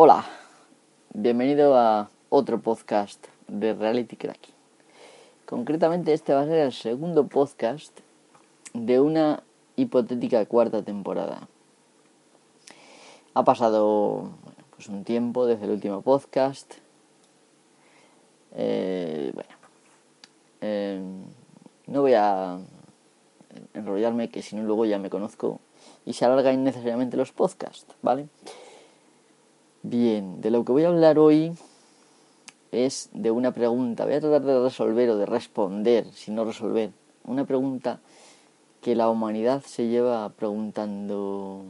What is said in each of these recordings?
Hola, bienvenido a otro podcast de Reality Cracking. Concretamente este va a ser el segundo podcast de una hipotética cuarta temporada. Ha pasado pues un tiempo desde el último podcast. Eh, bueno, eh, no voy a enrollarme que si no luego ya me conozco y se alargan innecesariamente los podcasts, ¿vale? Bien, de lo que voy a hablar hoy es de una pregunta. Voy a tratar de resolver o de responder, si no resolver, una pregunta que la humanidad se lleva preguntando,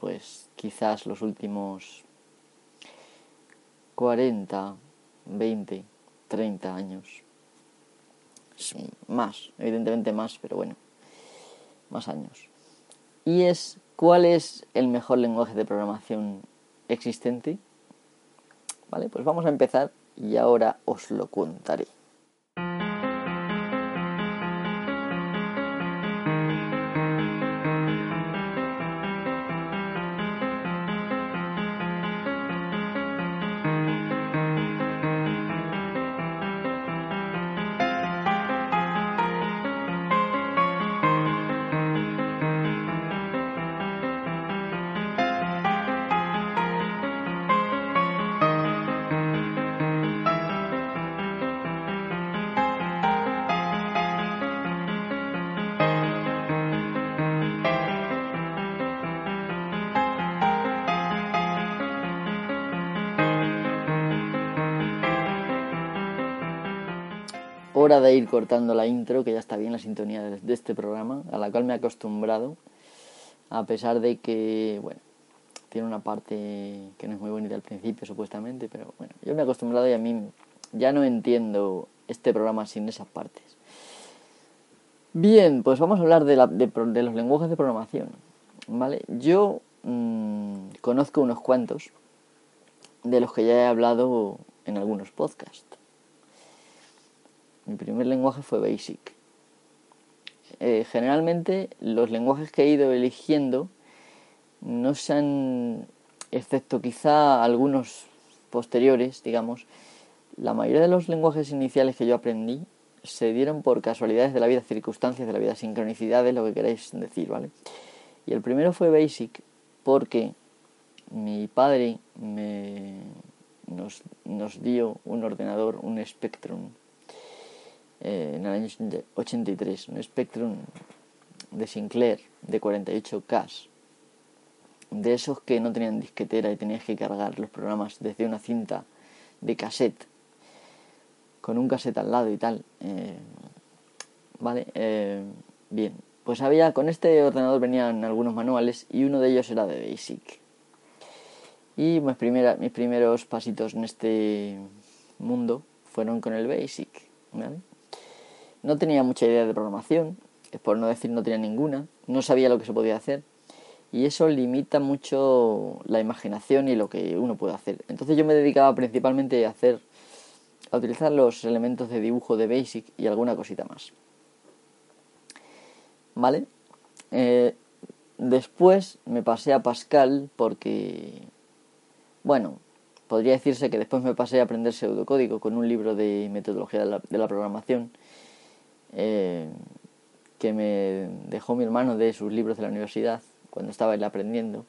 pues quizás los últimos 40, 20, 30 años. Más, evidentemente más, pero bueno, más años. Y es, ¿cuál es el mejor lenguaje de programación existente. Vale, pues vamos a empezar y ahora os lo contaré. De ir cortando la intro, que ya está bien la sintonía de este programa, a la cual me he acostumbrado, a pesar de que, bueno, tiene una parte que no es muy bonita al principio, supuestamente, pero bueno, yo me he acostumbrado y a mí ya no entiendo este programa sin esas partes. Bien, pues vamos a hablar de, la, de, los lenguajes de programación, ¿vale? Yo mmm, conozco unos cuantos de los que ya he hablado en algunos podcasts. Mi primer lenguaje fue Basic. Eh, generalmente los lenguajes que he ido eligiendo no se han, excepto quizá algunos posteriores, digamos, la mayoría de los lenguajes iniciales que yo aprendí se dieron por casualidades de la vida, circunstancias de la vida, sincronicidades, lo que queráis decir, ¿vale? Y el primero fue Basic porque mi padre nos, nos dio un ordenador, un Spectrum eh, en el año 83, un Spectrum de Sinclair de 48K, de esos que no tenían disquetera y tenías que cargar los programas desde una cinta de cassette, con un cassette al lado y tal. Eh, vale, eh, bien, pues había, con este ordenador venían algunos manuales y uno de ellos era de Basic. Y mis, primera, mis primeros pasitos en este mundo fueron con el Basic. ¿vale? No tenía mucha idea de programación, por no decir no tenía ninguna, no sabía lo que se podía hacer y eso limita mucho la imaginación y lo que uno puede hacer. Entonces yo me dedicaba principalmente a hacer a utilizar los elementos de dibujo de Basic y alguna cosita más. ¿Vale? Eh, después me pasé a Pascal porque, bueno, podría decirse que después me pasé a aprender pseudocódigo con un libro de metodología de la, de la programación eh, que me dejó mi hermano de sus libros de la universidad cuando estaba él aprendiendo.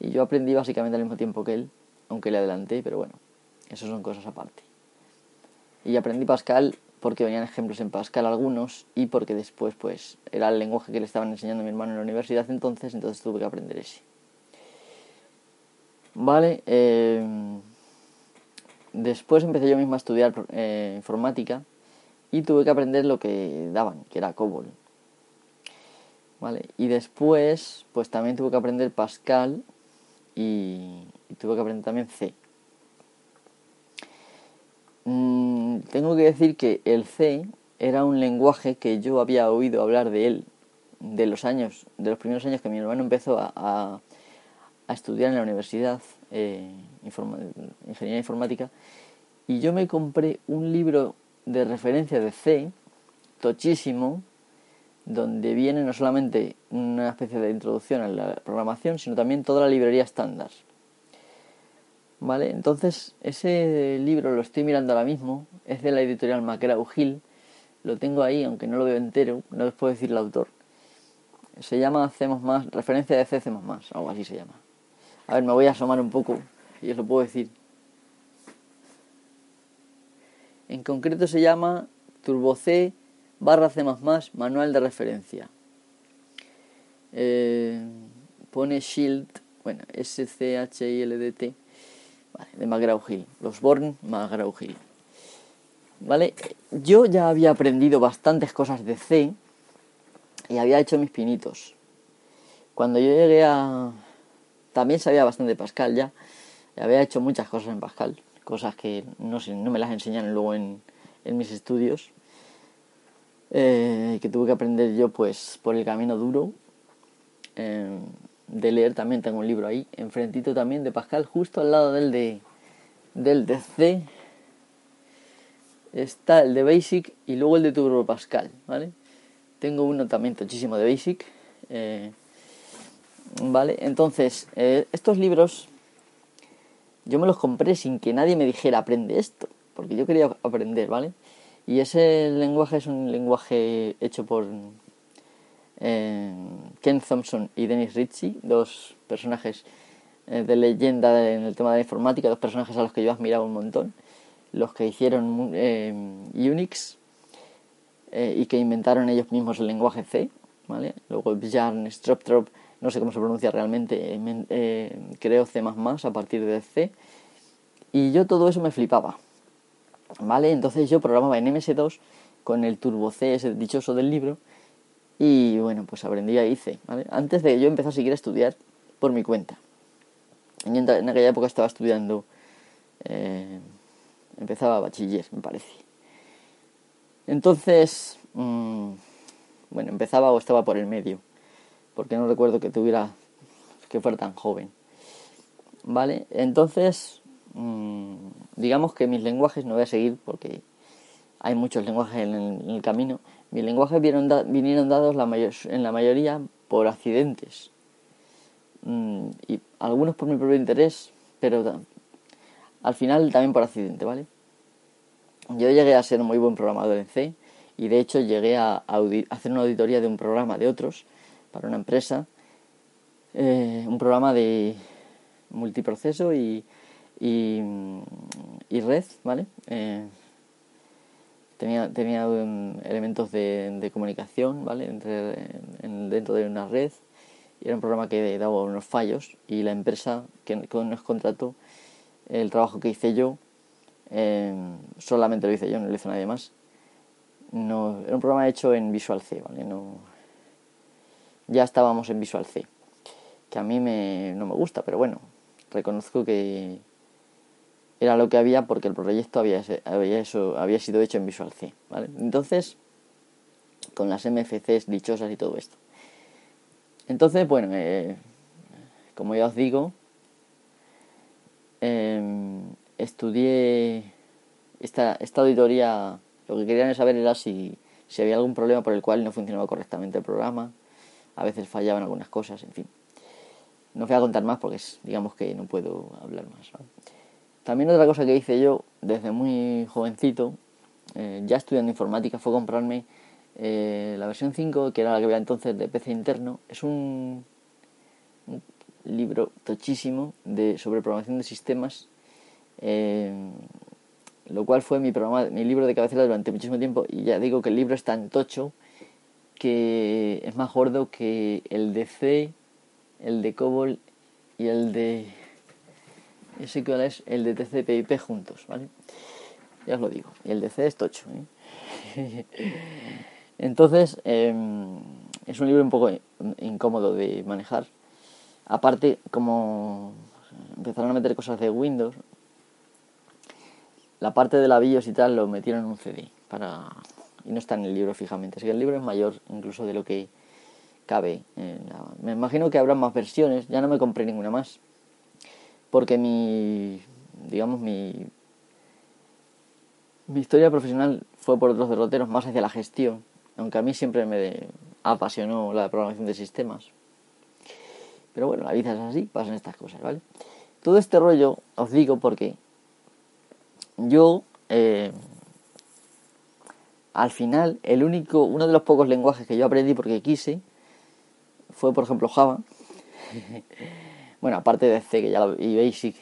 Y yo aprendí básicamente al mismo tiempo que él, aunque le adelanté, pero bueno, eso son cosas aparte. Y aprendí Pascal porque venían ejemplos en Pascal algunos y porque después pues era el lenguaje que le estaban enseñando a mi hermano en la universidad entonces, entonces tuve que aprender ese. Vale, eh, después empecé yo mismo a estudiar eh, informática y tuve que aprender lo que daban, que era COBOL. ¿Vale? Y después, pues también tuve que aprender Pascal y, tuve que aprender también C. Mm, tengo que decir que el C era un lenguaje que yo había oído hablar de él de los años, de los primeros años que mi hermano empezó a, a, estudiar en la universidad eh, ingeniería informática y yo me compré un libro de referencia de C, tochísimo, donde viene no solamente una especie de introducción a la programación, sino también toda la librería estándar. ¿Vale? Entonces, ese libro lo estoy mirando ahora mismo, es de la editorial McGraw Hill, lo tengo ahí, aunque no lo veo entero, no les puedo decir el autor. Se llama Hacemos Más, referencia de C Hacemos Más, algo así se llama. A ver, me voy a asomar un poco y os lo puedo decir. En concreto se llama Turbo C barra C manual de referencia. Eh, pone Shield, bueno, S-C-H-I-L-D-T, de McGraw Hill, los Born McGraw Hill. ¿Vale? Yo ya había aprendido bastantes cosas de C y había hecho mis pinitos. Cuando yo llegué a... También sabía bastante Pascal ya. Había hecho muchas cosas en Pascal, cosas que no, sé, no me las enseñaron luego en, en mis estudios. Eh, que tuve que aprender yo pues por el camino duro. Eh, de leer también tengo un libro ahí, enfrentito también de Pascal, justo al lado del de, del de C está el de Basic y luego el de Turbo Pascal, ¿vale? Tengo uno también tochísimo de Basic, eh, ¿vale? Entonces, eh, estos libros yo me los compré sin que nadie me dijera aprende esto, porque yo quería aprender, ¿vale? Y ese lenguaje es un lenguaje hecho por eh, Ken Thompson y Dennis Ritchie, dos personajes de leyenda en el tema de la informática, dos personajes a los que yo admiraba un montón los que hicieron eh, Unix eh, y que inventaron ellos mismos el lenguaje C, ¿vale? Luego Bjarne Stroptrop, no sé cómo se pronuncia realmente, eh, creó C++ a partir de C y yo todo eso me flipaba, ¿vale? Entonces yo programaba en MS2 con el Turbo C, ese dichoso del libro, y bueno, pues aprendí ahí C. Antes de yo empezar a seguir a estudiar por mi cuenta. En, aquella época estaba estudiando empezaba bachiller, me parece. Entonces, mm, bueno, empezaba o estaba por el medio, porque no recuerdo que tuviera, que fuera tan joven. ¿Vale? Entonces, mm, digamos que mis lenguajes no voy a seguir porque hay muchos lenguajes en el, camino. Mis lenguajes vinieron, vinieron dados en la mayoría por accidentes. Mm, y algunos por mi propio interés, pero al final también por accidente, ¿vale? Yo llegué a ser muy buen programador en C y de hecho llegué a hacer una auditoría de un programa de otros para una empresa, eh, un programa de multiproceso y, y, red, ¿vale? Eh, tenía tenía elementos de, comunicación, ¿vale? Entre, dentro de una red y era un programa que daba unos fallos y la empresa que, que nos contrató el trabajo que hice yo, em, solamente lo hice yo, no lo hizo nadie más. No, era un programa hecho en Visual C, ¿vale? No, ya estábamos en Visual C, que a mí me, no me gusta, pero bueno, reconozco que era lo que había porque el proyecto había, había, eso, había sido hecho en Visual C, ¿vale? Entonces, con las MFCs dichosas y todo esto. Entonces, bueno, eh, como ya os digo, eh, estudié esta, esta auditoría, lo que querían saber era si, si había algún problema por el cual no funcionaba correctamente el programa, a veces fallaban algunas cosas, en fin. No voy a contar más porque es, digamos que no puedo hablar más. También otra cosa que hice yo desde muy jovencito, eh, ya estudiando informática, fue comprarme eh, la versión 5, que era la que había entonces de PC interno. Es un, libro tochísimo de, sobre programación de sistemas, eh, lo cual fue mi, programa, mi libro de cabecera durante muchísimo tiempo y ya digo que el libro es tan tocho que es más gordo que el de C, el de COBOL y el de... Ese es el de TCP/IP juntos, ¿vale? Ya os lo digo. Y el de C es tocho. ¿eh? Entonces, em, es un libro un poco incómodo de manejar Aparte, como empezaron a meter cosas de Windows, la parte de la BIOS y tal lo metieron en un CD para y no está en el libro fijamente. Así que el libro es mayor incluso de lo que cabe. Me imagino que habrá más versiones. Ya no me compré ninguna más. Porque mi, digamos, mi, mi historia profesional fue por otros derroteros más hacia la gestión. Aunque a mí siempre me apasionó la programación de sistemas. Pero bueno, la vida es así, pasan estas cosas, ¿vale? todo este rollo os digo porque yo eh, al final el único, uno de los pocos lenguajes que yo aprendí porque quise fue por ejemplo Java. bueno, aparte de C que ya lo, y Basic.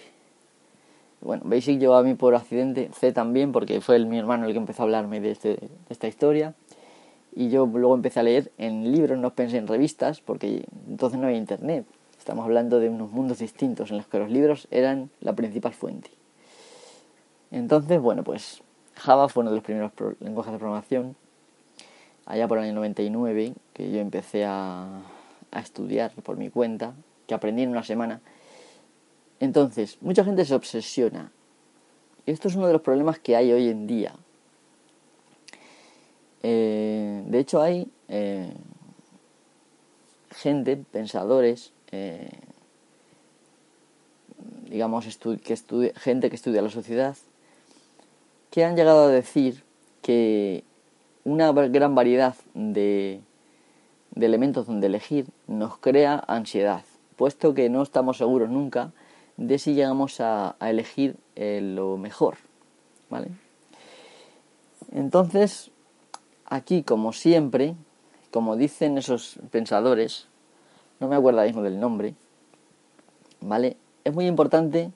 Bueno, Basic llegó a mí por accidente, C también porque fue mi hermano el que empezó a hablarme de, este, de esta historia. Y yo luego empecé a leer en libros, no pensé en revistas, porque entonces no había internet. Estamos hablando de unos mundos distintos en los que los libros eran la principal fuente. Entonces, bueno, pues Java fue uno de los primeros lenguajes de programación, allá por el año 99, que yo empecé a, estudiar por mi cuenta, que aprendí en una semana. Entonces, mucha gente se obsesiona. Y esto es uno de los problemas que hay hoy en día. Eh, de hecho, hay eh, gente, pensadores, eh, digamos, gente que estudia la sociedad, que han llegado a decir que una gran variedad de, elementos donde elegir nos crea ansiedad, puesto que no estamos seguros nunca de si llegamos a, elegir lo mejor, ¿vale? Entonces, aquí, como siempre, como dicen esos pensadores, no me acuerdo mismo del nombre, ¿vale? Es muy importante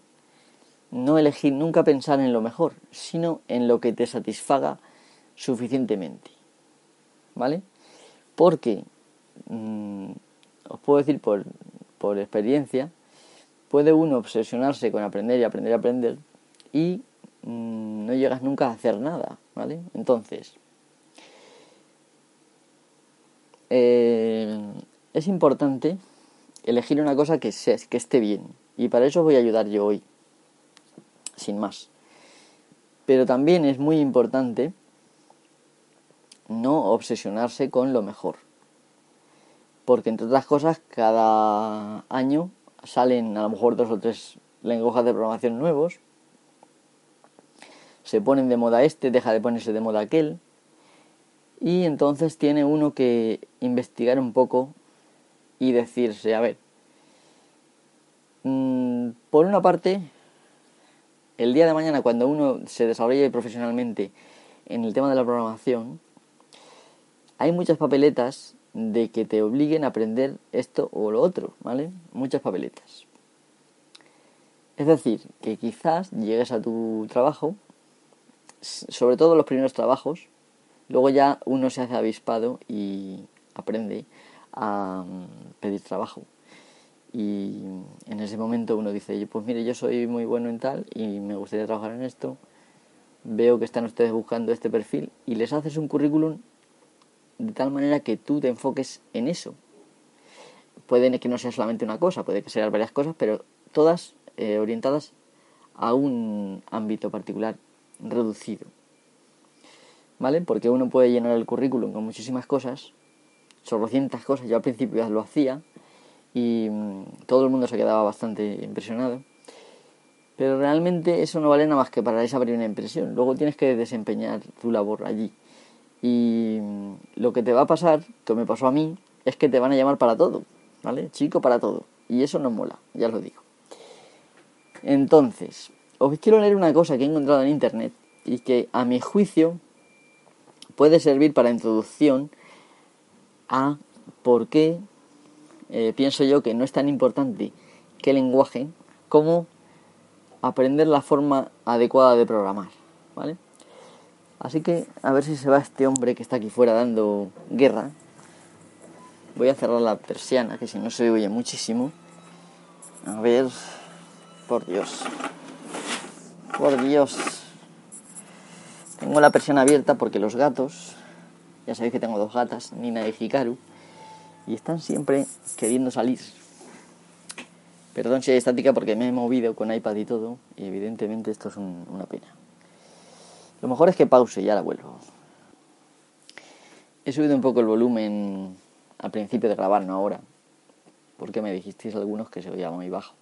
no elegir, nunca pensar en lo mejor, sino en lo que te satisfaga suficientemente, ¿vale? Porque, mm, os puedo decir por, por experiencia, puede uno obsesionarse con aprender y aprender y aprender y mm, no llegas nunca a hacer nada, ¿vale? Entonces, eh, es importante elegir una cosa que, que esté bien. Y para eso os voy a ayudar yo hoy. Sin más. Pero también es muy importante no obsesionarse con lo mejor. Porque entre otras cosas, cada año salen a lo mejor dos o tres lenguajes de programación nuevos. Se ponen de moda este, deja de ponerse de moda aquel. Y entonces tiene uno que investigar un poco y decirse, a ver, mm, por una parte, el día de mañana cuando uno se desarrolle profesionalmente en el tema de la programación, hay muchas papeletas de que te obliguen a aprender esto o lo otro, ¿vale? Muchas papeletas. Es decir, que quizás llegues a tu trabajo, sobre todo los primeros trabajos, luego ya uno se hace avispado y aprende a mm, pedir trabajo. Y en ese momento uno dice, pues mire, yo soy muy bueno en tal y me gustaría trabajar en esto. Veo que están ustedes buscando este perfil y les haces un currículum de tal manera que tú te enfoques en eso. Puede que no sea solamente una cosa, puede que sean varias cosas, pero todas eh, orientadas a un ámbito particular reducido. ¿Vale? Porque uno puede llenar el currículum con muchísimas cosas, cientas cosas. Yo al principio lo hacía y mm, todo el mundo se quedaba bastante impresionado. Pero realmente eso no vale nada más que para esa primera impresión. Luego tienes que desempeñar tu labor allí. Y mm, lo que te va a pasar, que me pasó a mí, es que te van a llamar para todo. ¿Vale? Chico para todo. Y eso no mola, ya lo digo. Entonces, os quiero leer una cosa que he encontrado en internet y que a mi juicio puede servir para introducción a por qué eh, pienso yo que no es tan importante qué lenguaje como aprender la forma adecuada de programar, ¿vale? Así que a ver si se va este hombre que está aquí fuera dando guerra. Voy a cerrar la persiana, que si no se oye muchísimo. A ver, por Dios. Por Dios. Tengo la persiana abierta porque los gatos ya sabéis que tengo dos gatas, Nina y Hikaru, y están siempre queriendo salir. Perdón si hay estática porque me he movido con iPad y todo, y evidentemente esto es una pena. Lo mejor es que pause y ahora vuelvo. He subido un poco el volumen al principio de grabar, no ahora, porque me dijisteis algunos que se oía muy bajo.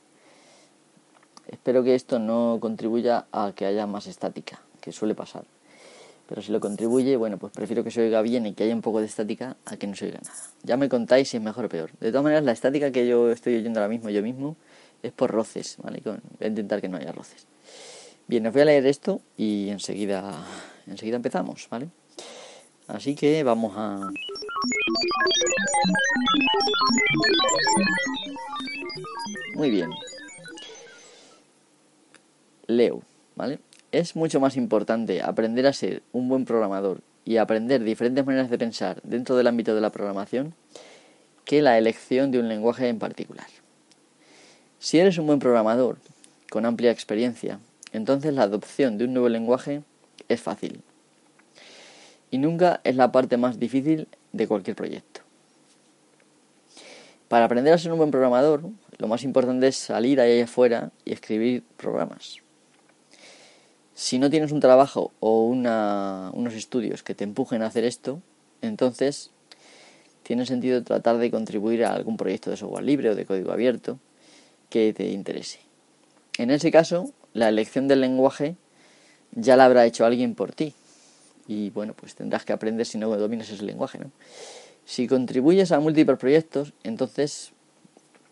Espero que esto no contribuya a que haya más estática, que suele pasar. Pero si lo contribuye, bueno, pues prefiero que se oiga bien y que haya un poco de estática a que no se oiga nada. Ya me contáis si es mejor o peor. De todas maneras, la estática que yo estoy oyendo ahora mismo yo mismo es por roces, ¿vale? voy a intentar que no haya roces. Bien, os voy a leer esto y enseguida, enseguida empezamos, ¿vale? Así que vamos a... Muy bien. Leo, ¿vale? Es mucho más importante aprender a ser un buen programador y aprender diferentes maneras de pensar dentro del ámbito de la programación que la elección de un lenguaje en particular. Si eres un buen programador, con amplia experiencia, entonces la adopción de un nuevo lenguaje es fácil. Y nunca es la parte más difícil de cualquier proyecto. Para aprender a ser un buen programador, lo más importante es salir ahí afuera y escribir programas. Si no tienes un trabajo o unos estudios que te empujen a hacer esto, entonces tiene sentido tratar de contribuir a algún proyecto de software libre o de código abierto que te interese. En ese caso, la elección del lenguaje ya la habrá hecho alguien por ti. Y bueno, pues tendrás que aprender si no dominas ese lenguaje, ¿no? Si contribuyes a múltiples proyectos, entonces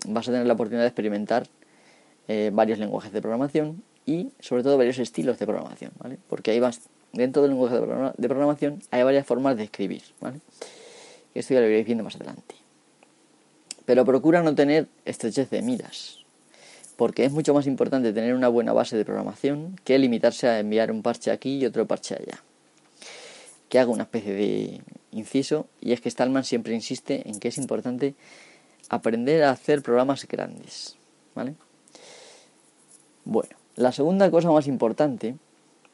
vas a tener la oportunidad de experimentar eh, varios lenguajes de programación y sobre todo varios estilos de programación, ¿vale? Porque ahí vas, dentro del lenguaje de programación hay varias formas de escribir, ¿vale? Esto ya lo iréis viendo más adelante. Pero procura no tener estrechez de miras, porque es mucho más importante tener una buena base de programación que limitarse a enviar un parche aquí y otro parche allá. Que hago una especie de inciso, y es que Stallman siempre insiste en que es importante aprender a hacer programas grandes. ¿Vale? Bueno, la segunda cosa más importante,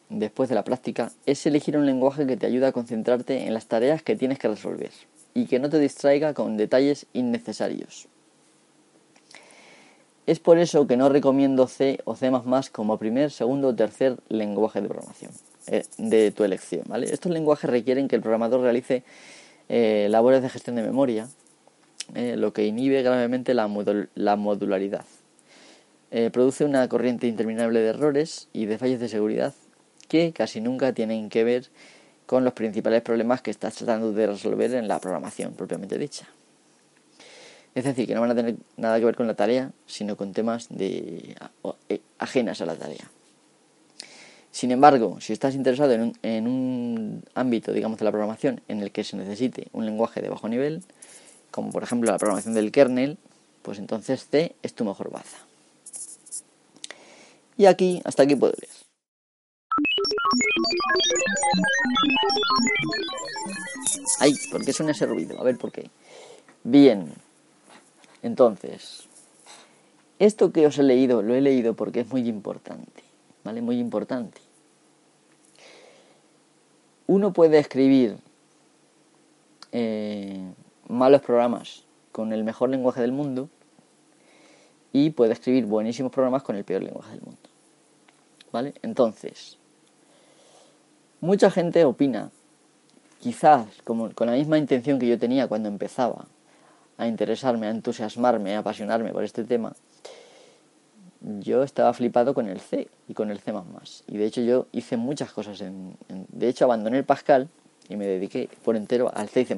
después de la práctica, es elegir un lenguaje que te ayude a concentrarte en las tareas que tienes que resolver y que no te distraiga con detalles innecesarios. Es por eso que no recomiendo C o C como primer, segundo o tercer lenguaje de programación eh, de tu elección. Estos lenguajes requieren que el programador realice eh, labores de gestión de memoria, eh, lo que inhibe gravemente la modularidad. Produce una corriente interminable de errores y de fallos de seguridad que casi nunca tienen que ver con los principales problemas que estás tratando de resolver en la programación propiamente dicha. Es decir, que no van a tener nada que ver con la tarea, sino con temas de, eh, ajenas a la tarea. Sin embargo, si estás interesado en un, en un ámbito, digamos, de la programación en el que se necesite un lenguaje de bajo nivel, como por ejemplo la programación del kernel, pues entonces C es tu mejor baza. Y aquí, hasta aquí leer. Ay, ¿por qué suena ese ruido? A ver por qué. Bien. Entonces, esto que os he leído, lo he leído porque es muy importante. ¿Vale? Muy importante. Uno puede escribir eh, malos programas con el mejor lenguaje del mundo y puede escribir buenísimos programas con el peor lenguaje del mundo. ¿Vale? Entonces, mucha gente opina quizás como, con la misma intención que yo tenía cuando empezaba a interesarme, a entusiasmarme, a apasionarme por este tema, yo estaba flipado con el C y con el C++. Y de hecho yo hice muchas cosas. En, de hecho abandoné el Pascal y me dediqué por entero al C y C++.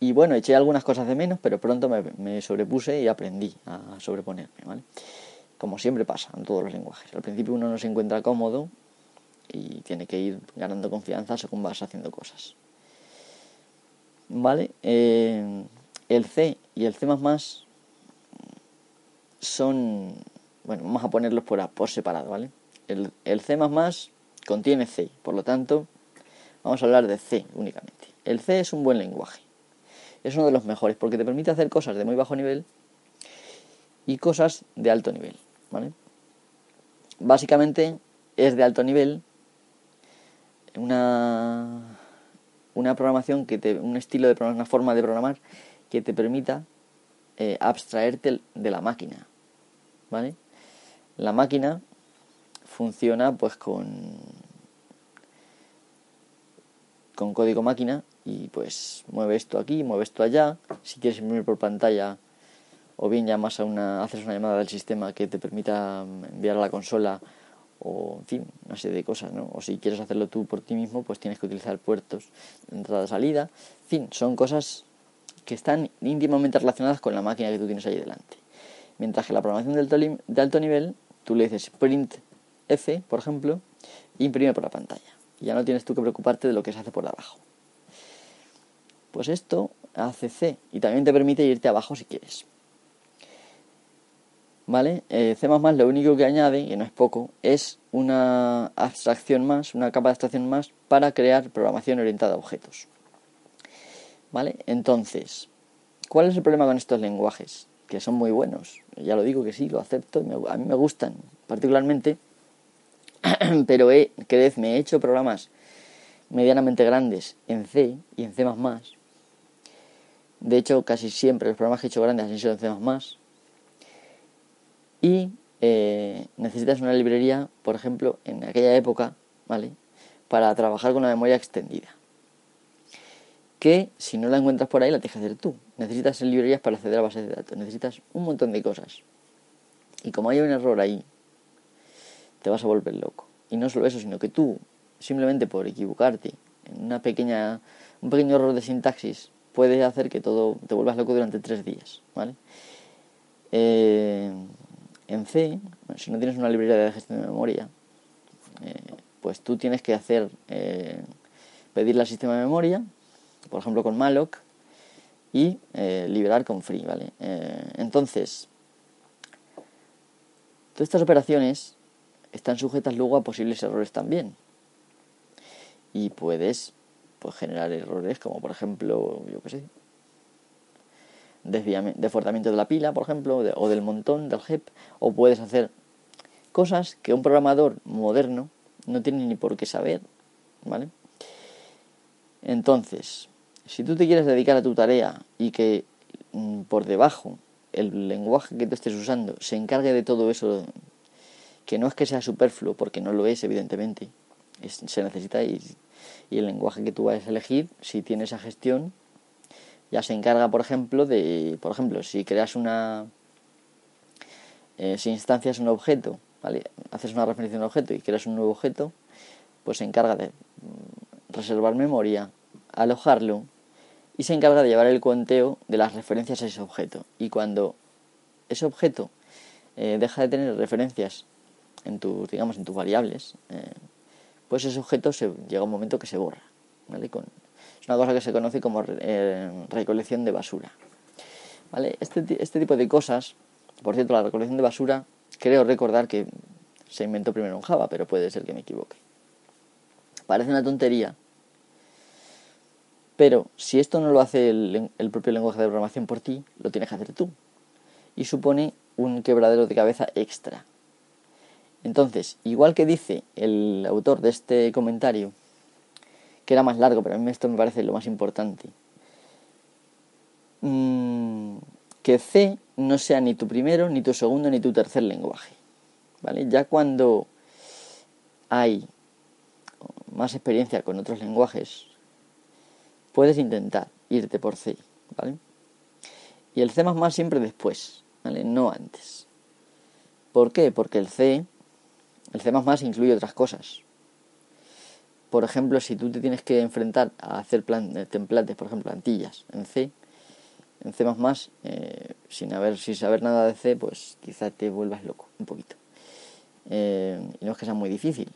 Y bueno, eché algunas cosas de menos, pero pronto me, me sobrepuse y aprendí a sobreponerme, ¿vale? Como siempre pasa en todos los lenguajes. Al principio uno no se encuentra cómodo y tiene que ir ganando confianza según vas haciendo cosas. ¿Vale? Eh, el C y el C son, bueno, vamos a ponerlos por, separado, ¿vale? El, el C contiene C, por lo tanto, vamos a hablar de C únicamente. El C es un buen lenguaje, es uno de los mejores porque te permite hacer cosas de muy bajo nivel y cosas de alto nivel, ¿vale? Básicamente es de alto nivel una, una programación que te, un estilo de una forma de programar que te permita eh, abstraerte de la máquina, ¿vale? La máquina funciona pues con con código máquina y pues mueve esto aquí, mueve esto allá. Si quieres imprimir por pantalla o bien llamas a una haces una llamada del sistema que te permita enviar a la consola o en fin, una serie de cosas, ¿no? O si quieres hacerlo tú por ti mismo, pues tienes que utilizar puertos de entrada-salida. En fin, son cosas que están íntimamente relacionadas con la máquina que tú tienes ahí delante. Mientras que la programación de alto, nivel, tú le dices print F, por ejemplo, imprime por la pantalla. Y ya no tienes tú que preocuparte de lo que se hace por abajo. Pues esto hace C y también te permite irte abajo si quieres. ¿Vale? Eh, C lo único que añade, y no es poco, es una abstracción más, una capa de abstracción más para crear programación orientada a objetos. ¿Vale? Entonces, ¿cuál es el problema con estos lenguajes? Que son muy buenos. Ya lo digo que sí, lo acepto, a mí me gustan particularmente, pero he, me he hecho programas medianamente grandes en C y en C++. De hecho, casi siempre los programas que he hecho grandes han sido en C++. Y eh, necesitas una librería, por ejemplo, en aquella época, ¿vale? Para trabajar con la memoria extendida. Que si no la encuentras por ahí, la tienes que hacer tú. Necesitas librerías para acceder a bases de datos. Necesitas un montón de cosas. Y como hay un error ahí, te vas a volver loco. Y no solo eso, sino que tú, simplemente por equivocarte en una pequeña, un pequeño error de sintaxis, puede hacer que todo te vuelvas loco durante tres días, ¿vale? Eh, en C, si no tienes una librería de gestión de memoria, eh, pues tú tienes que hacer, eh, pedirle al sistema de memoria, por ejemplo con malloc, y eh, liberar con free, ¿vale? entonces, todas estas operaciones están sujetas luego a posibles errores también. Y puedes pues, generar errores como por ejemplo, yo qué sé, defortamiento de la pila, por ejemplo, o del montón, del HEP, o puedes hacer cosas que un programador moderno no tiene ni por qué saber, ¿vale? Entonces, si tú te quieres dedicar a tu tarea y que mm, por debajo el lenguaje que tú estés usando se encargue de todo eso, que no es que sea superfluo, porque no lo es, evidentemente, se necesita y, y el lenguaje que tú vayas a elegir, si tiene esa gestión, ya se encarga, por ejemplo, de, por ejemplo, si creas una, eh, si instancias un objeto, ¿vale? haces una referencia a un objeto y creas un nuevo objeto, pues se encarga de mm, reservar memoria, alojarlo y se encarga de llevar el conteo de las referencias a ese objeto. Y cuando ese objeto eh, deja de tener referencias en tus, digamos, en tus variables, eh, pues ese objeto se, llega un momento que se borra, ¿vale? Es una cosa que se conoce como eh, recolección de basura. ¿Vale? Este, este tipo de cosas, por cierto, la recolección de basura, creo recordar que se inventó primero en Java, pero puede ser que me equivoque. Parece una tontería, pero si esto no lo hace el, el, propio lenguaje de programación por ti, lo tienes que hacer tú. Y supone un quebradero de cabeza extra. Entonces, igual que dice el autor de este comentario, que era más largo, pero a mí esto me parece lo más importante. Mm, que C no sea ni tu primero, ni tu segundo, ni tu tercer lenguaje. ¿Vale? Ya cuando hay más experiencia con otros lenguajes, puedes intentar irte por C, ¿vale? Y el C siempre después, ¿vale? No antes. ¿Por qué? Porque el C, el C incluye otras cosas por ejemplo, si tú te tienes que enfrentar a hacer plan, eh, templates, por ejemplo, plantillas en C, en C++, eh, sin, haber, sin saber nada de C, pues quizá te vuelvas loco un poquito. Eh, y no es que sea muy difícil,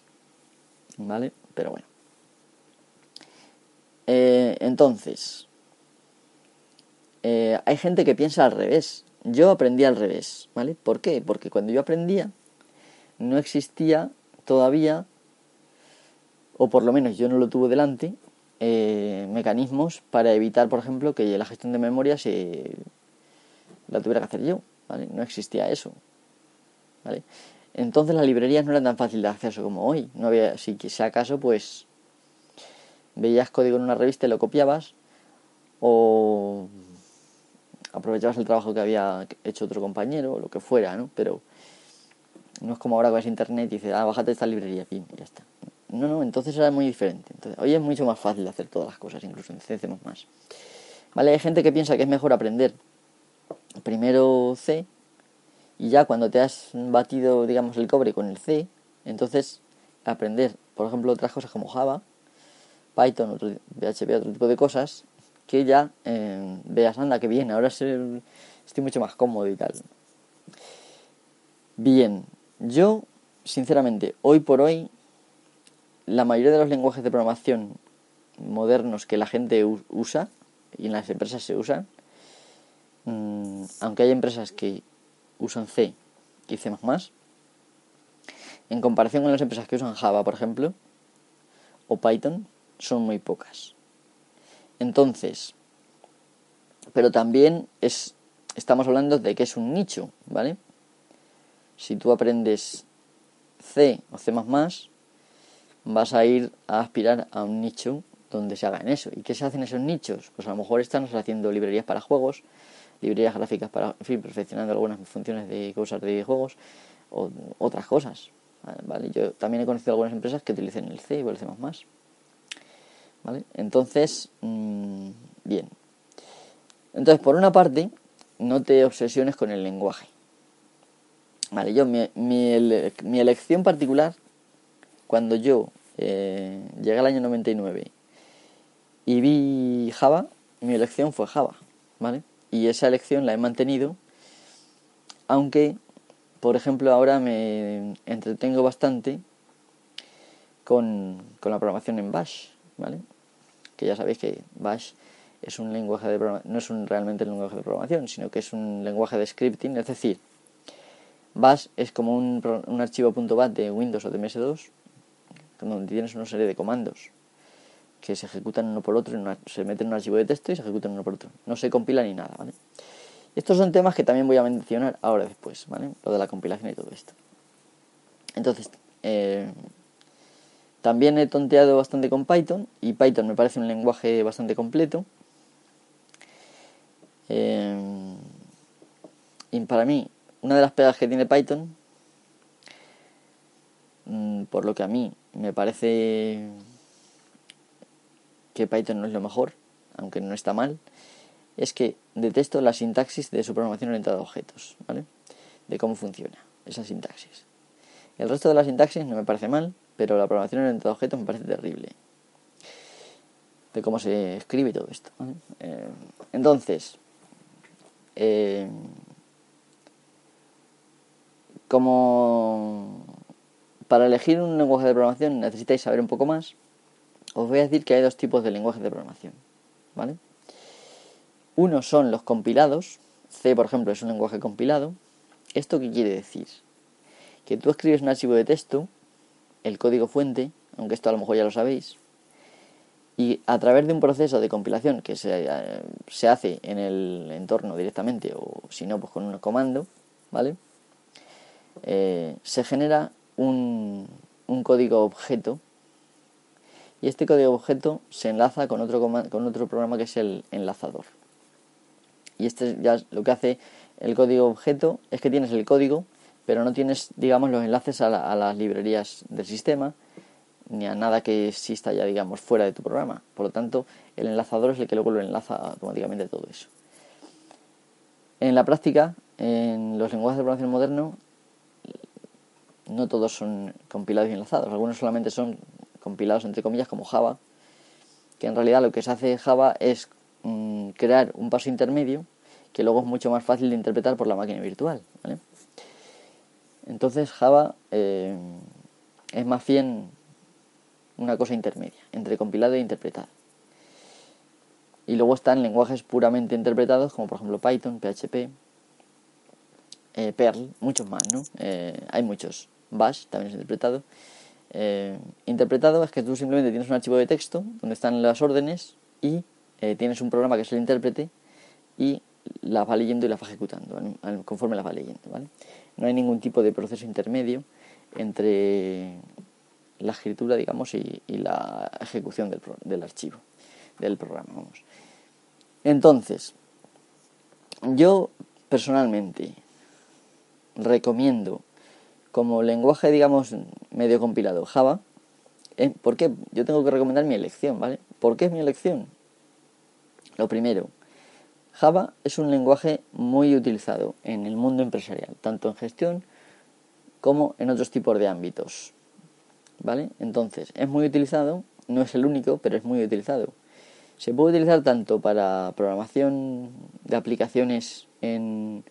¿vale? Pero bueno. entonces, hay gente que piensa al revés. Yo aprendí al revés, ¿vale? ¿Por qué? Porque cuando yo aprendía no existía todavía o por lo menos yo no lo tuve delante, eh, mecanismos para evitar, por ejemplo, que la gestión de memoria se la tuviera que hacer yo, ¿vale? No existía eso. Entonces las librerías no eran tan fácil de acceso como hoy, no había, si, acaso, pues veías código en una revista y lo copiabas o aprovechabas el trabajo que había hecho otro compañero o lo que fuera, ¿no? Pero no es como ahora con internet y dices, ah, bájate esta librería, y ya está. No, no, entonces era muy diferente. Entonces, hoy es mucho más fácil hacer todas las cosas, incluso en C, C++. ¿Vale? Hay gente que piensa que es mejor aprender primero C y ya cuando te has batido, digamos, el cobre con el C, entonces aprender, por ejemplo, otras cosas como Java, Python, otro, PHP, otro tipo de cosas, que ya eh, veas, anda, que bien, ahora estoy mucho más cómodo y tal. Bien, yo, sinceramente, hoy por hoy, la mayoría de los lenguajes de programación modernos que la gente usa y en las empresas se usan, mm, aunque hay empresas que usan C y C++, en comparación con las empresas que usan Java, por ejemplo, o Python, son muy pocas. Entonces, pero también es, estamos hablando de que es un nicho, ¿vale? Si tú aprendes C o C++, vas a ir a aspirar a un nicho donde se haga en eso. ¿Y qué se hacen esos nichos? Pues a lo mejor están haciendo librerías para juegos, librerías gráficas para, en fin, perfeccionando algunas funciones de cosas de juegos o otras cosas. ¿vale? Yo también he conocido algunas empresas que utilicen el C o el C++. ¿Vale? Entonces, mm, bien. Entonces, por una parte, no te obsesiones con el lenguaje. Vale, yo, mi, mi, elección particular, cuando yo eh, llegué al año 99 y vi Java, mi elección fue Java, ¿vale? Y esa elección la he mantenido, aunque, por ejemplo, ahora me entretengo bastante con, con la programación en Bash, ¿vale? Que ya sabéis que Bash es un lenguaje de no es un, realmente un lenguaje de programación, sino que es un lenguaje de scripting, es decir, Bash es como un, un archivo .bat de Windows o de MS2, donde tienes una serie de comandos que se ejecutan uno por otro, se meten en un archivo de texto y se ejecutan uno por otro. No se compila ni nada, ¿vale? Estos son temas que también voy a mencionar ahora después, ¿vale? Lo de la compilación y todo esto. Entonces, eh, también he tonteado bastante con Python y Python me parece un lenguaje bastante completo. Eh, y para mí, una de las pegas que tiene Python, mm, por lo que a mí me parece que Python no es lo mejor, aunque no está mal, es que detesto la sintaxis de su programación orientada a objetos, ¿vale? De cómo funciona esa sintaxis. El resto de la sintaxis no me parece mal, pero la programación orientada a objetos me parece terrible. De cómo se escribe todo esto. Eh, entonces, eh, como para elegir un lenguaje de programación necesitáis saber un poco más, os voy a decir que hay dos tipos de lenguajes de programación, ¿vale? Uno son los compilados, C por ejemplo es un lenguaje compilado. ¿Esto qué quiere decir? Que tú escribes un archivo de texto, el código fuente, aunque esto a lo mejor ya lo sabéis, y a través de un proceso de compilación que se, eh, se hace en el entorno directamente o si no pues con un comando, ¿vale? Eh, se genera un, código objeto y este código objeto se enlaza con otro, con otro programa que es el enlazador. Y este ya lo que hace el código objeto es que tienes el código, pero no tienes, digamos, los enlaces a, las librerías del sistema, ni a nada que exista ya, digamos, fuera de tu programa. Por lo tanto, el enlazador es el que luego lo enlaza automáticamente todo eso. En la práctica, en los lenguajes de programación moderno, no todos son compilados y enlazados. Algunos solamente son compilados entre comillas como Java, que en realidad lo que se hace Java es mm, crear un paso intermedio que luego es mucho más fácil de interpretar por la máquina virtual. Entonces Java eh, es más bien una cosa intermedia, entre compilado e interpretado. Y luego están lenguajes puramente interpretados, como por ejemplo Python, PHP, eh, Perl, muchos más, ¿no? Eh, hay muchos. Bash también es interpretado. Eh, interpretado es que tú simplemente tienes un archivo de texto donde están las órdenes y eh, tienes un programa que es el intérprete y las va leyendo y las va ejecutando conforme las va leyendo. ¿vale? No hay ningún tipo de proceso intermedio entre la escritura, digamos, y, la ejecución del, del, archivo, del programa. Vamos. Entonces, yo personalmente recomiendo como lenguaje, digamos, medio compilado, Java. ¿por qué? Yo tengo que recomendar mi elección, ¿vale? ¿Por qué es mi elección? Lo primero, Java es un lenguaje muy utilizado en el mundo empresarial, tanto en gestión como en otros tipos de ámbitos, ¿vale? Entonces, es muy utilizado, no es el único, pero es muy utilizado. Se puede utilizar tanto para programación de aplicaciones en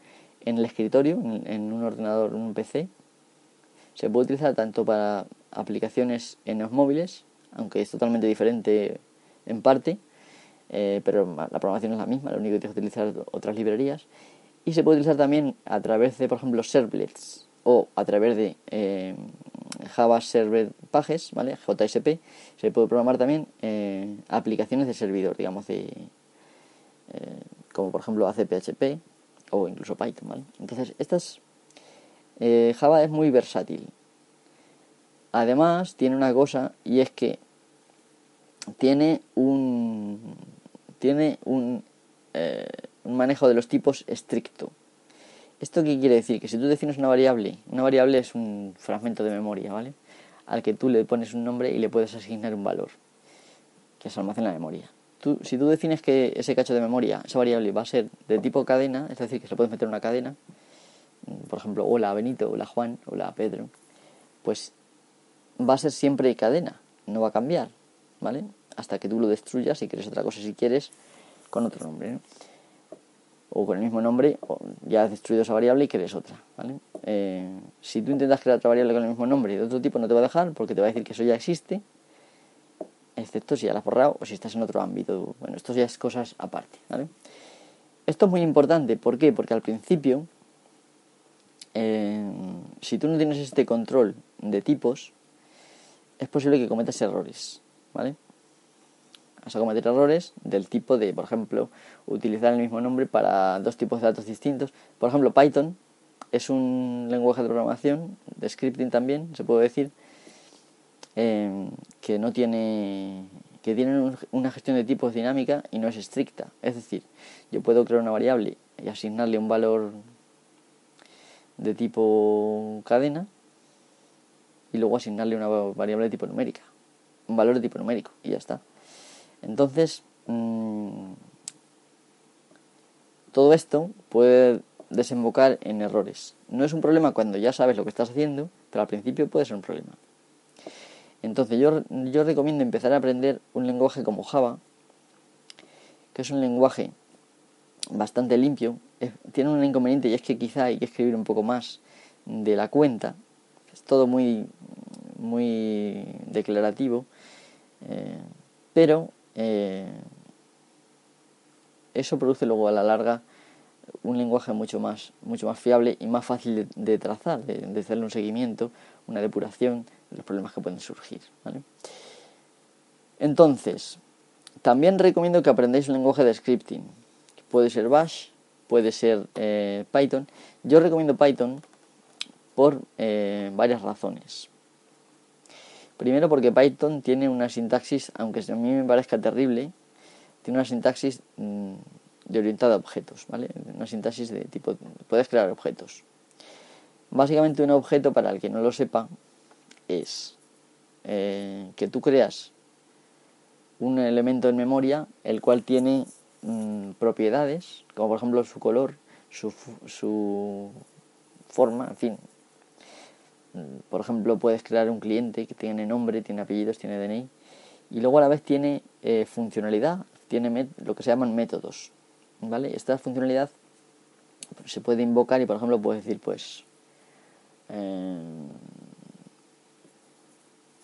en el escritorio, en, un ordenador, un PC. Se puede utilizar tanto para aplicaciones en los móviles, aunque es totalmente diferente en parte, eh, pero la programación es la misma, lo único que tienes que utilizar otras librerías. Y se puede utilizar también a través de, por ejemplo, servlets o a través de eh, Java Server Pages, ¿vale? JSP. Se puede programar también eh, aplicaciones de servidor, digamos, de, como por ejemplo ACPHP o incluso Python. Entonces, estas Java es muy versátil. Además, tiene una cosa y es que tiene un tiene un, eh, un manejo de los tipos estricto. ¿Esto qué quiere decir? Que si tú defines una variable, una variable es un fragmento de memoria, ¿vale? Al que tú le pones un nombre y le puedes asignar un valor, que se almacena en la memoria. Tú, si tú defines que ese cacho de memoria, esa variable va a ser de tipo cadena, es decir, que se puede meter en una cadena, por ejemplo, hola Benito, hola Juan, hola Pedro, pues va a ser siempre cadena, no va a cambiar, ¿vale? hasta que tú lo destruyas y crees otra cosa si quieres con otro nombre. O con el mismo nombre, o ya has destruido esa variable y crees otra. ¿vale? Eh, si tú intentas crear otra variable con el mismo nombre y de otro tipo, no te va a dejar porque te va a decir que eso ya existe, excepto si ya la has borrado o si estás en otro ámbito. Bueno, esto ya es cosas aparte. ¿vale? Esto es muy importante, ¿por qué? Porque al principio, si tú no tienes este control de tipos, es posible que cometas errores, ¿vale? vas a cometer errores del tipo de, por ejemplo, utilizar el mismo nombre para dos tipos de datos distintos. Por ejemplo, Python es un lenguaje de programación, de scripting también, se puede decir, em, que no tiene que tiene una gestión de tipos dinámica y no es estricta. Es decir, yo puedo crear una variable y asignarle un valor de tipo cadena y luego asignarle una variable de tipo numérica, un valor de tipo numérico y ya está. Entonces, mm, todo esto puede desembocar en errores. No es un problema cuando ya sabes lo que estás haciendo, pero al principio puede ser un problema. Entonces yo, yo recomiendo empezar a aprender un lenguaje como Java, que es un lenguaje bastante limpio. tiene un inconveniente y es que quizá hay que escribir un poco más de la cuenta. Es todo muy, muy declarativo. Eh, pero eh, eso produce luego a la larga un lenguaje mucho más, mucho más fiable y más fácil de, trazar, de, hacerle un seguimiento, una depuración de los problemas que pueden surgir. Entonces, también recomiendo que aprendáis un lenguaje de scripting. Puede ser Bash, puede ser eh, Python. Yo recomiendo Python por eh, varias razones. Primero porque Python tiene una sintaxis, aunque a mí me parezca terrible, tiene una sintaxis mm, de orientada a objetos, ¿vale? Una sintaxis de tipo, puedes crear objetos. Básicamente un objeto, para el que no lo sepa, es eh, que tú creas un elemento en memoria el cual tiene mm, propiedades, como por ejemplo su color, su, su forma, en fin, por ejemplo, puedes crear un cliente que tiene nombre, tiene apellidos, tiene DNI y luego a la vez tiene eh, funcionalidad, tiene lo que se llaman métodos. ¿vale? Esta funcionalidad se puede invocar y, por ejemplo, puedes decir, pues, eh,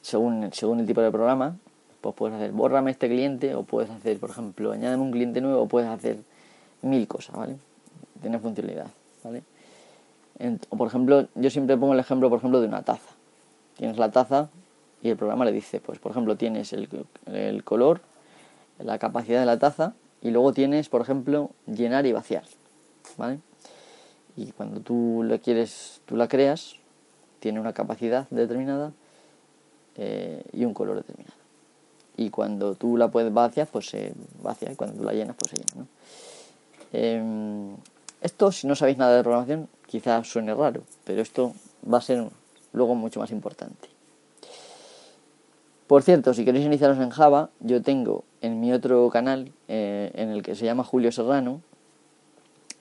según, según el tipo de programa, pues puedes hacer, bórrame este cliente o puedes hacer, por ejemplo, añádeme un cliente nuevo o puedes hacer mil cosas, ¿vale? Tiene funcionalidad, ¿vale? o por ejemplo, yo siempre pongo el ejemplo, por ejemplo, de una taza. Tienes la taza y el programa le dice, pues por ejemplo, tienes el, el color, la capacidad de la taza y luego tienes, por ejemplo, llenar y vaciar. ¿Vale? Y cuando tú la quieres, tú la creas, tiene una capacidad determinada eh, y un color determinado. Y cuando tú la puedes vaciar, pues se vacía, y cuando tú la llenas, pues se llena. Em, esto, si no sabéis nada de programación, quizás suene raro, pero esto va a ser luego mucho más importante. Por cierto, si queréis iniciaros en Java, yo tengo en mi otro canal, eh, en el que se llama Julio Serrano,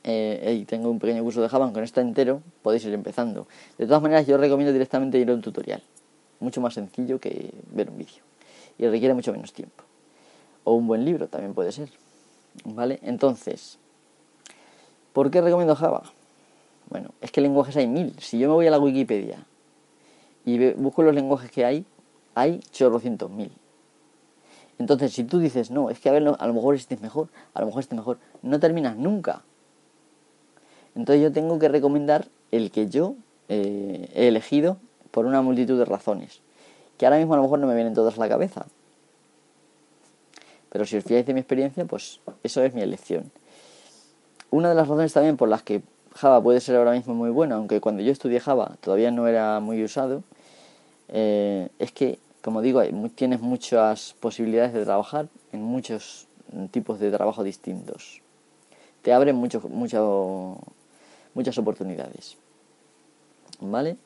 eh, y tengo un pequeño curso de Java, con esto entero podéis ir empezando. De todas maneras, yo recomiendo directamente ir a un tutorial, mucho más sencillo que ver un vídeo, y requiere mucho menos tiempo. O un buen libro también puede ser. ¿Vale? Entonces, ¿por qué recomiendo Java? Bueno, es que lenguajes hay mil. Si yo me voy a la Wikipedia y busco los lenguajes que hay, hay chorrocientos mil. Entonces, si tú dices, no, es que a ver, a lo mejor este es mejor, a lo mejor este es mejor, no terminas nunca. Entonces yo tengo que recomendar el que yo eh, he elegido por una multitud de razones, que ahora mismo a lo mejor no me vienen todas a la cabeza. Pero si os fijáis de mi experiencia, pues eso es mi elección. Una de las razones también por las que Java puede ser ahora mismo muy bueno, aunque cuando yo estudié Java todavía no era muy usado, eh, es que, como digo, tienes muchas posibilidades de trabajar en muchos tipos de trabajo distintos. Te abren mucho, muchas oportunidades. ¿Vale?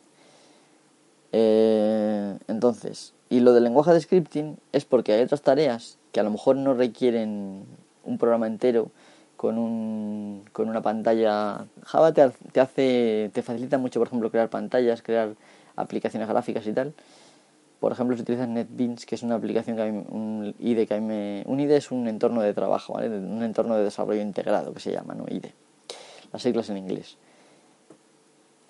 Eh, entonces, y lo del lenguaje de scripting es porque hay otras tareas que a lo mejor no requieren un programa entero con, un, con una pantalla. Java te, te, hace, te facilita mucho, por ejemplo, crear pantallas, crear aplicaciones gráficas y tal. Por ejemplo, si utilizas NetBeans, que es una aplicación que hay, un IDE que a me, un IDE es un entorno de trabajo, ¿vale? Un entorno de desarrollo integrado que se llama, ¿no? IDE. Las siglas en inglés.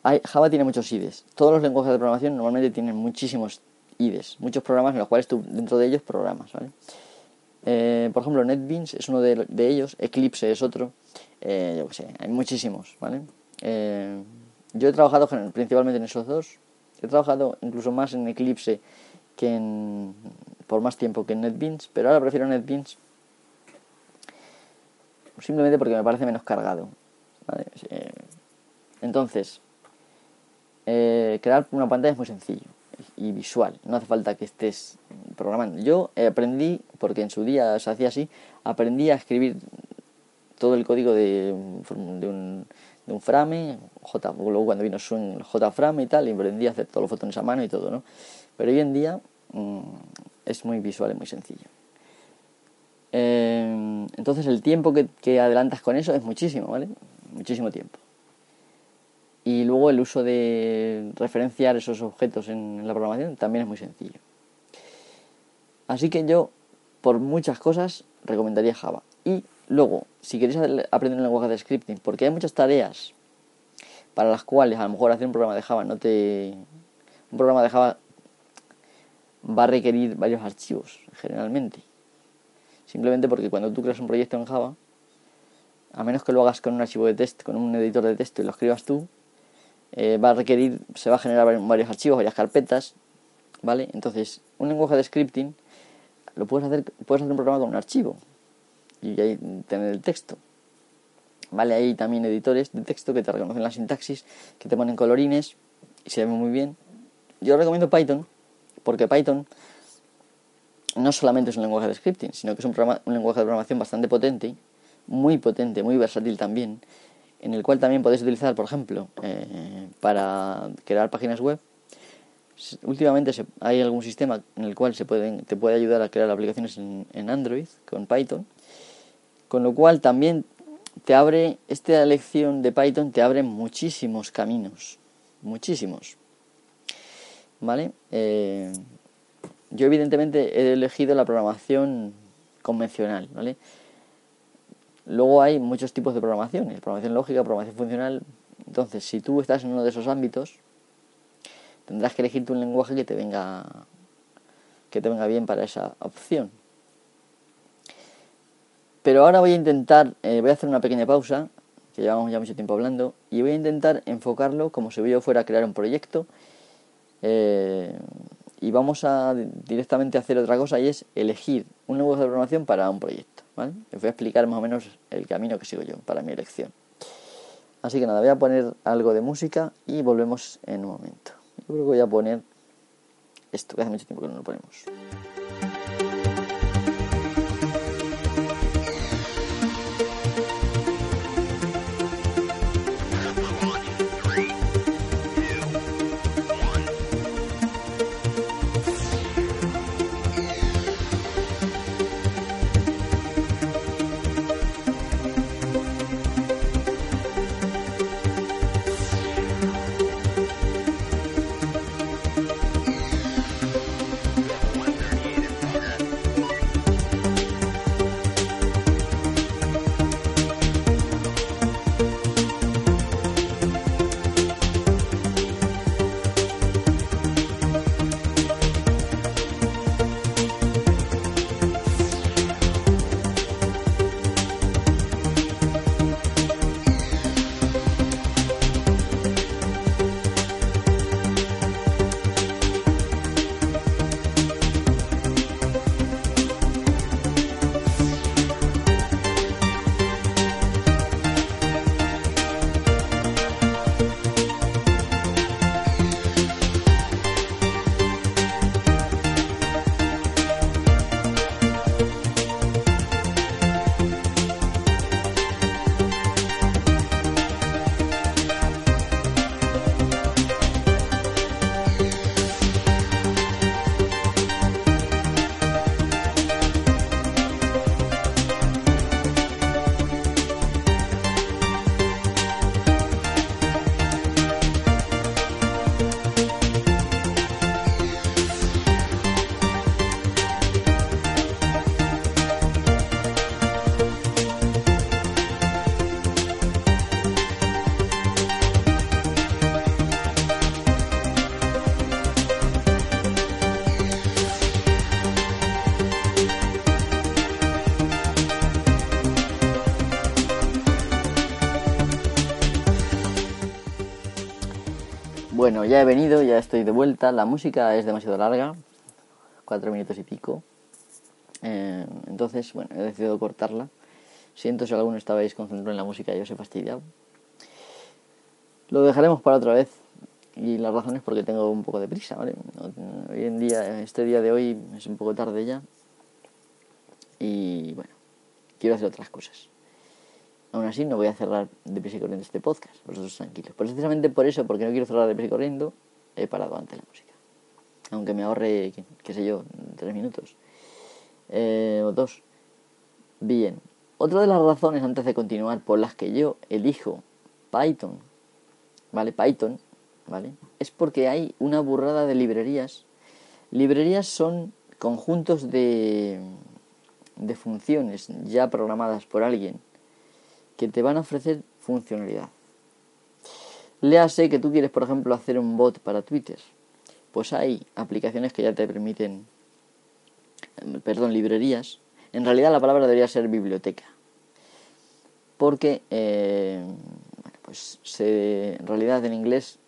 Hay, Java tiene muchos IDEs. Todos los lenguajes de programación normalmente tienen muchísimos IDEs, muchos programas en los cuales tú dentro de ellos programas, ¿vale? Eh, por ejemplo, NetBeans es uno de, ellos, Eclipse es otro, eh, yo qué sé, hay muchísimos, ¿vale? Eh, yo he trabajado principalmente en esos dos, he trabajado incluso más en Eclipse que en, por más tiempo que en NetBeans, pero ahora prefiero NetBeans simplemente porque me parece menos cargado. ¿vale? Entonces, crear una pantalla es muy sencillo y visual. No hace falta que estés programando. Yo aprendí, porque en su día se hacía así, aprendí a escribir todo el código de, un, de un frame, J, luego cuando vino Swing JFrame y tal, y aprendí a hacer todos los botones a mano y todo, ¿no? Pero hoy en día mm, es muy visual y muy sencillo. Eh, entonces el tiempo que, que adelantas con eso es muchísimo, ¿vale? Muchísimo tiempo. Y luego el uso de referenciar esos objetos en la programación también es muy sencillo. Así que yo, por muchas cosas, recomendaría Java. Y luego, si queréis aprender un lenguaje de scripting, porque hay muchas tareas para las cuales a lo mejor hacer un programa de Java no te... Un programa de Java va a requerir varios archivos, generalmente. Simplemente porque cuando tú creas un proyecto en Java, a menos que lo hagas con un archivo de test, con un editor de texto y lo escribas tú, eh, va a requerir, se va a generar varios archivos, varias carpetas, ¿vale? Entonces, un lenguaje de scripting lo puedes hacer, puedes hacer un programa con un archivo y ahí tener el texto. ¿Vale? Hay también editores de texto que te reconocen la sintaxis, que te ponen colorines y se ve muy bien. Yo recomiendo Python porque Python no solamente es un lenguaje de scripting, sino que es un, lenguaje de programación bastante potente, muy potente, muy versátil también, en el cual también podéis utilizar, por ejemplo, eh, para crear páginas web. Últimamente hay algún sistema en el cual se pueden, te puede ayudar a crear aplicaciones en, en Android con Python, con lo cual también te abre, esta lección de Python te abre muchísimos caminos, muchísimos. ¿Vale? Eh, yo evidentemente he elegido la programación convencional, ¿vale? Luego hay muchos tipos de programaciones, programación lógica, programación funcional. Entonces, si tú estás en uno de esos ámbitos, tendrás que elegirte un lenguaje que te venga que te venga bien para esa opción. Pero ahora voy a intentar, eh, voy a hacer una pequeña pausa, que llevamos ya mucho tiempo hablando, y voy a intentar enfocarlo como si yo fuera a crear un proyecto. Eh, y vamos a directamente hacer otra cosa y es elegir un lenguaje de programación para un proyecto. ¿Vale? Les voy a explicar más o menos el camino que sigo yo para mi elección. Así que nada, voy a poner algo de música y volvemos en un momento. Yo creo que voy a poner esto, que hace mucho tiempo que no lo ponemos. Ya he venido, ya estoy de vuelta. La música es demasiado larga, cuatro minutos y pico. Eh, entonces, bueno, he decidido cortarla. Siento si alguno estabais concentrado en la música y os he fastidiado. Lo dejaremos para otra vez. Y la razón es porque tengo un poco de prisa, ¿vale? Hoy en día, este día de hoy es un poco tarde ya. Y bueno, quiero hacer otras cosas. Aún así, no voy a cerrar de prisa y corriendo este podcast, vosotros tranquilos. Precisamente por eso, porque no quiero cerrar de prisa y corriendo, he parado antes la música. Aunque me ahorre, qué, sé yo, tres minutos. Eh, o dos. Bien. Otra de las razones, antes de continuar, por las que yo elijo Python, ¿vale? Python, ¿vale? Es porque hay una burrada de librerías. Librerías son conjuntos de, de funciones ya programadas por alguien que te van a ofrecer funcionalidad. Léase que tú quieres, por ejemplo, hacer un bot para Twitter. Pues hay aplicaciones que ya te permiten, perdón, librerías. En realidad la palabra debería ser biblioteca. Porque, eh, pues en realidad en inglés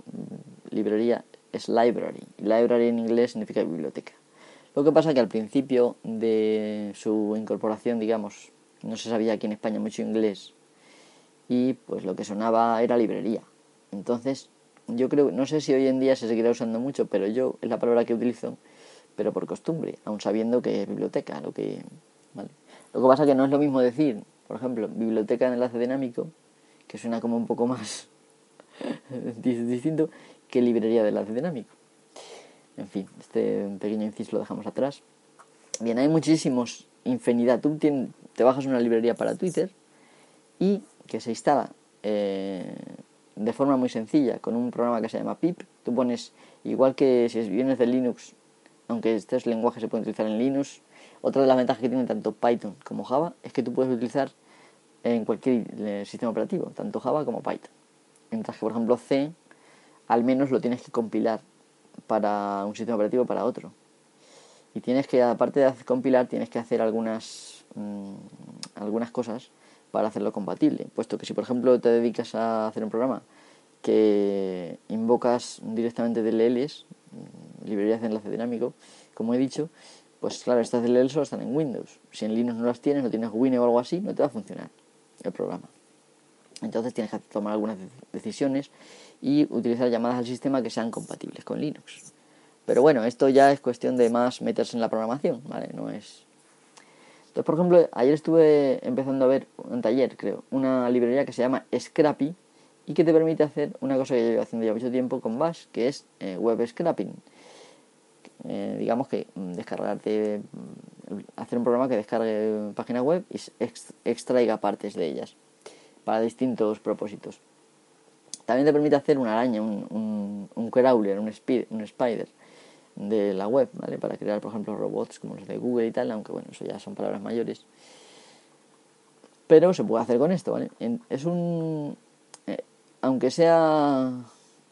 librería es library. Library en inglés significa biblioteca. Lo que pasa que al principio de su incorporación, digamos, no se sabía aquí en España mucho inglés y pues lo que sonaba era librería. Entonces, yo creo, no sé si hoy en día se seguirá usando mucho, pero yo es la palabra que utilizo, pero por costumbre, aun sabiendo que es biblioteca, lo que, ¿vale? Lo que pasa que no es lo mismo decir, por ejemplo, biblioteca de enlace dinámico, que suena como un poco más distinto, que librería de enlace dinámico. En fin, este pequeño inciso lo dejamos atrás. Bien, hay muchísimos, infinidad. Tú te bajas una librería para Twitter y que se instala eh, de forma muy sencilla con un programa que se llama pip. Tú pones, igual que si vienes de Linux, aunque estos lenguajes se pueden utilizar en Linux, otra de las ventajas que tiene tanto Python como Java es que tú puedes utilizar en cualquier eh, sistema operativo, tanto Java como Python. Mientras que, por ejemplo, C, al menos lo tienes que compilar para un sistema operativo para otro. Y tienes que, aparte de compilar, tienes que hacer algunas, mm, algunas cosas para hacerlo compatible. Puesto que si, por ejemplo, te dedicas a hacer un programa que invocas directamente DLLs, mm, librerías de enlace dinámico, como he dicho, pues claro, estas DLLs solo están en Windows. Si en Linux no las tienes, no tienes Wine o algo así, no te va a funcionar el programa. Entonces tienes que tomar algunas decisiones y utilizar llamadas al sistema que sean compatibles con Linux. Pero bueno, esto ya es cuestión de más meterse en la programación, ¿vale? No es entonces, por ejemplo, ayer estuve empezando a ver un taller, creo, una librería que se llama Scrappy y que te permite hacer una cosa que yo llevo haciendo ya mucho tiempo con Bash, que es eh, web scrapping. Eh, digamos que mm, descargarte, mm, hacer un programa que descargue páginas web y extraiga partes de ellas para distintos propósitos. También te permite hacer una araña, un, un, un crawler, un, un spider de la web, ¿vale? Para crear, por ejemplo, robots como los de Google y tal, aunque bueno, eso ya son palabras mayores. Pero se puede hacer con esto, ¿vale? Es un... Eh, aunque sea...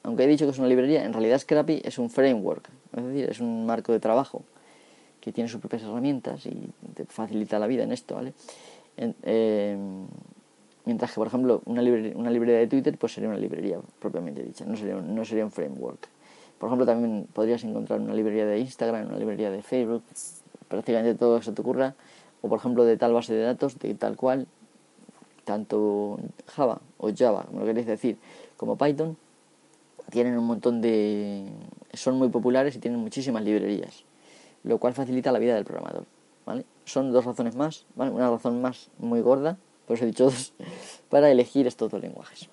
Aunque he dicho que es una librería, en realidad Scrappy es un framework, es decir, es un marco de trabajo que tiene sus propias herramientas y te facilita la vida en esto, ¿vale? Eh, mientras que, por ejemplo, una librería, una librería de Twitter pues sería una librería propiamente dicha, no sería, no sería un framework. Por ejemplo, también podrías encontrar una librería de Instagram, una librería de Facebook, prácticamente todo lo se te ocurra, o por ejemplo de tal base de datos, de tal cual, tanto Java o Java, como lo queréis decir, como Python, tienen un montón de... son muy populares y tienen muchísimas librerías, lo cual facilita la vida del programador. ¿vale? Son dos razones más, ¿vale? una razón más muy gorda, por eso he dicho dos, para elegir estos dos lenguajes.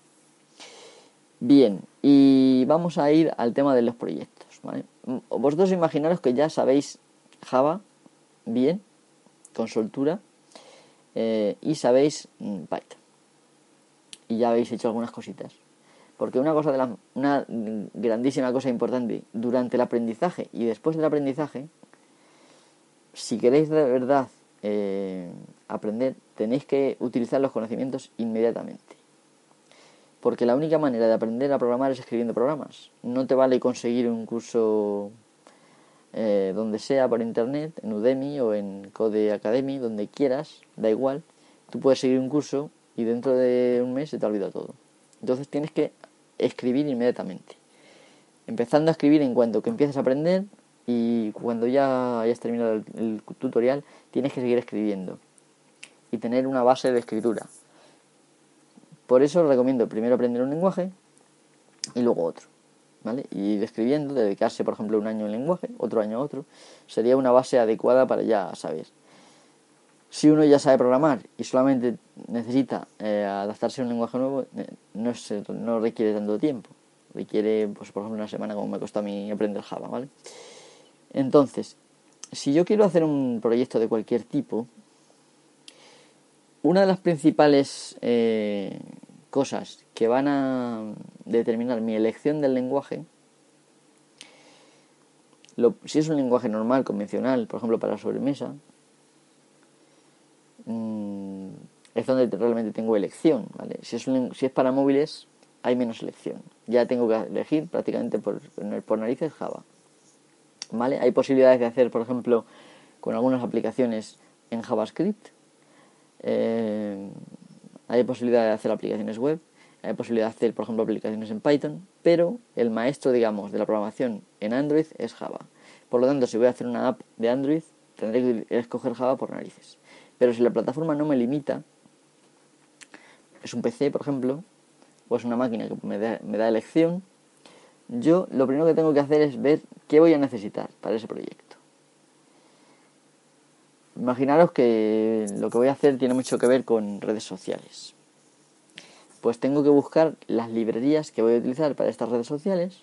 Bien, y vamos a ir al tema de los proyectos. ¿vale? Vosotros imaginaros que ya sabéis Java bien, con soltura, eh, y sabéis mm, Python. Y ya habéis hecho algunas cositas. Porque una cosa de la, una grandísima cosa importante durante el aprendizaje y después del aprendizaje, si queréis de verdad eh, aprender, tenéis que utilizar los conocimientos inmediatamente. Porque la única manera de aprender a programar es escribiendo programas. No te vale conseguir un curso eh, donde sea por internet, en Udemy o en Code Academy, donde quieras, da igual. Tú puedes seguir un curso y dentro de un mes se te ha olvidado todo. Entonces tienes que escribir inmediatamente. empezando a escribir en cuanto que empieces a aprender y cuando ya hayas terminado el, tutorial tienes que seguir escribiendo y tener una base de escritura. Por eso recomiendo primero aprender un lenguaje y luego otro. ¿Vale? Y ir escribiendo, dedicarse por ejemplo un año en lenguaje, otro año a otro, sería una base adecuada para ya saber. Si uno ya sabe programar y solamente necesita eh, adaptarse a un lenguaje nuevo, eh, no, no requiere tanto tiempo. Requiere, pues, por ejemplo, una semana como me costó a mí aprender Java, ¿vale? Entonces, si yo quiero hacer un proyecto de cualquier tipo, una de las principales eh, cosas que van a determinar mi elección del lenguaje, si es un lenguaje normal, convencional, por ejemplo para sobremesa, mm, es donde realmente tengo elección. ¿vale? Si, es para móviles, hay menos elección. Ya tengo que elegir prácticamente por, narices Java. Hay posibilidades de hacer, por ejemplo, con algunas aplicaciones en JavaScript. Eh, hay posibilidad de hacer aplicaciones web. Hay posibilidad de hacer, por ejemplo, aplicaciones en Python. Pero el maestro, digamos, de la programación en Android es Java. Por lo tanto, si voy a hacer una app de Android, tendré que escoger Java por narices. Pero si la plataforma no me limita, es un PC, por ejemplo, o es una máquina que me da elección, yo lo primero que tengo que hacer es ver qué voy a necesitar para ese proyecto. Imaginaros que lo que voy a hacer tiene mucho que ver con redes sociales. Pues tengo que buscar las librerías que voy a utilizar para estas redes sociales.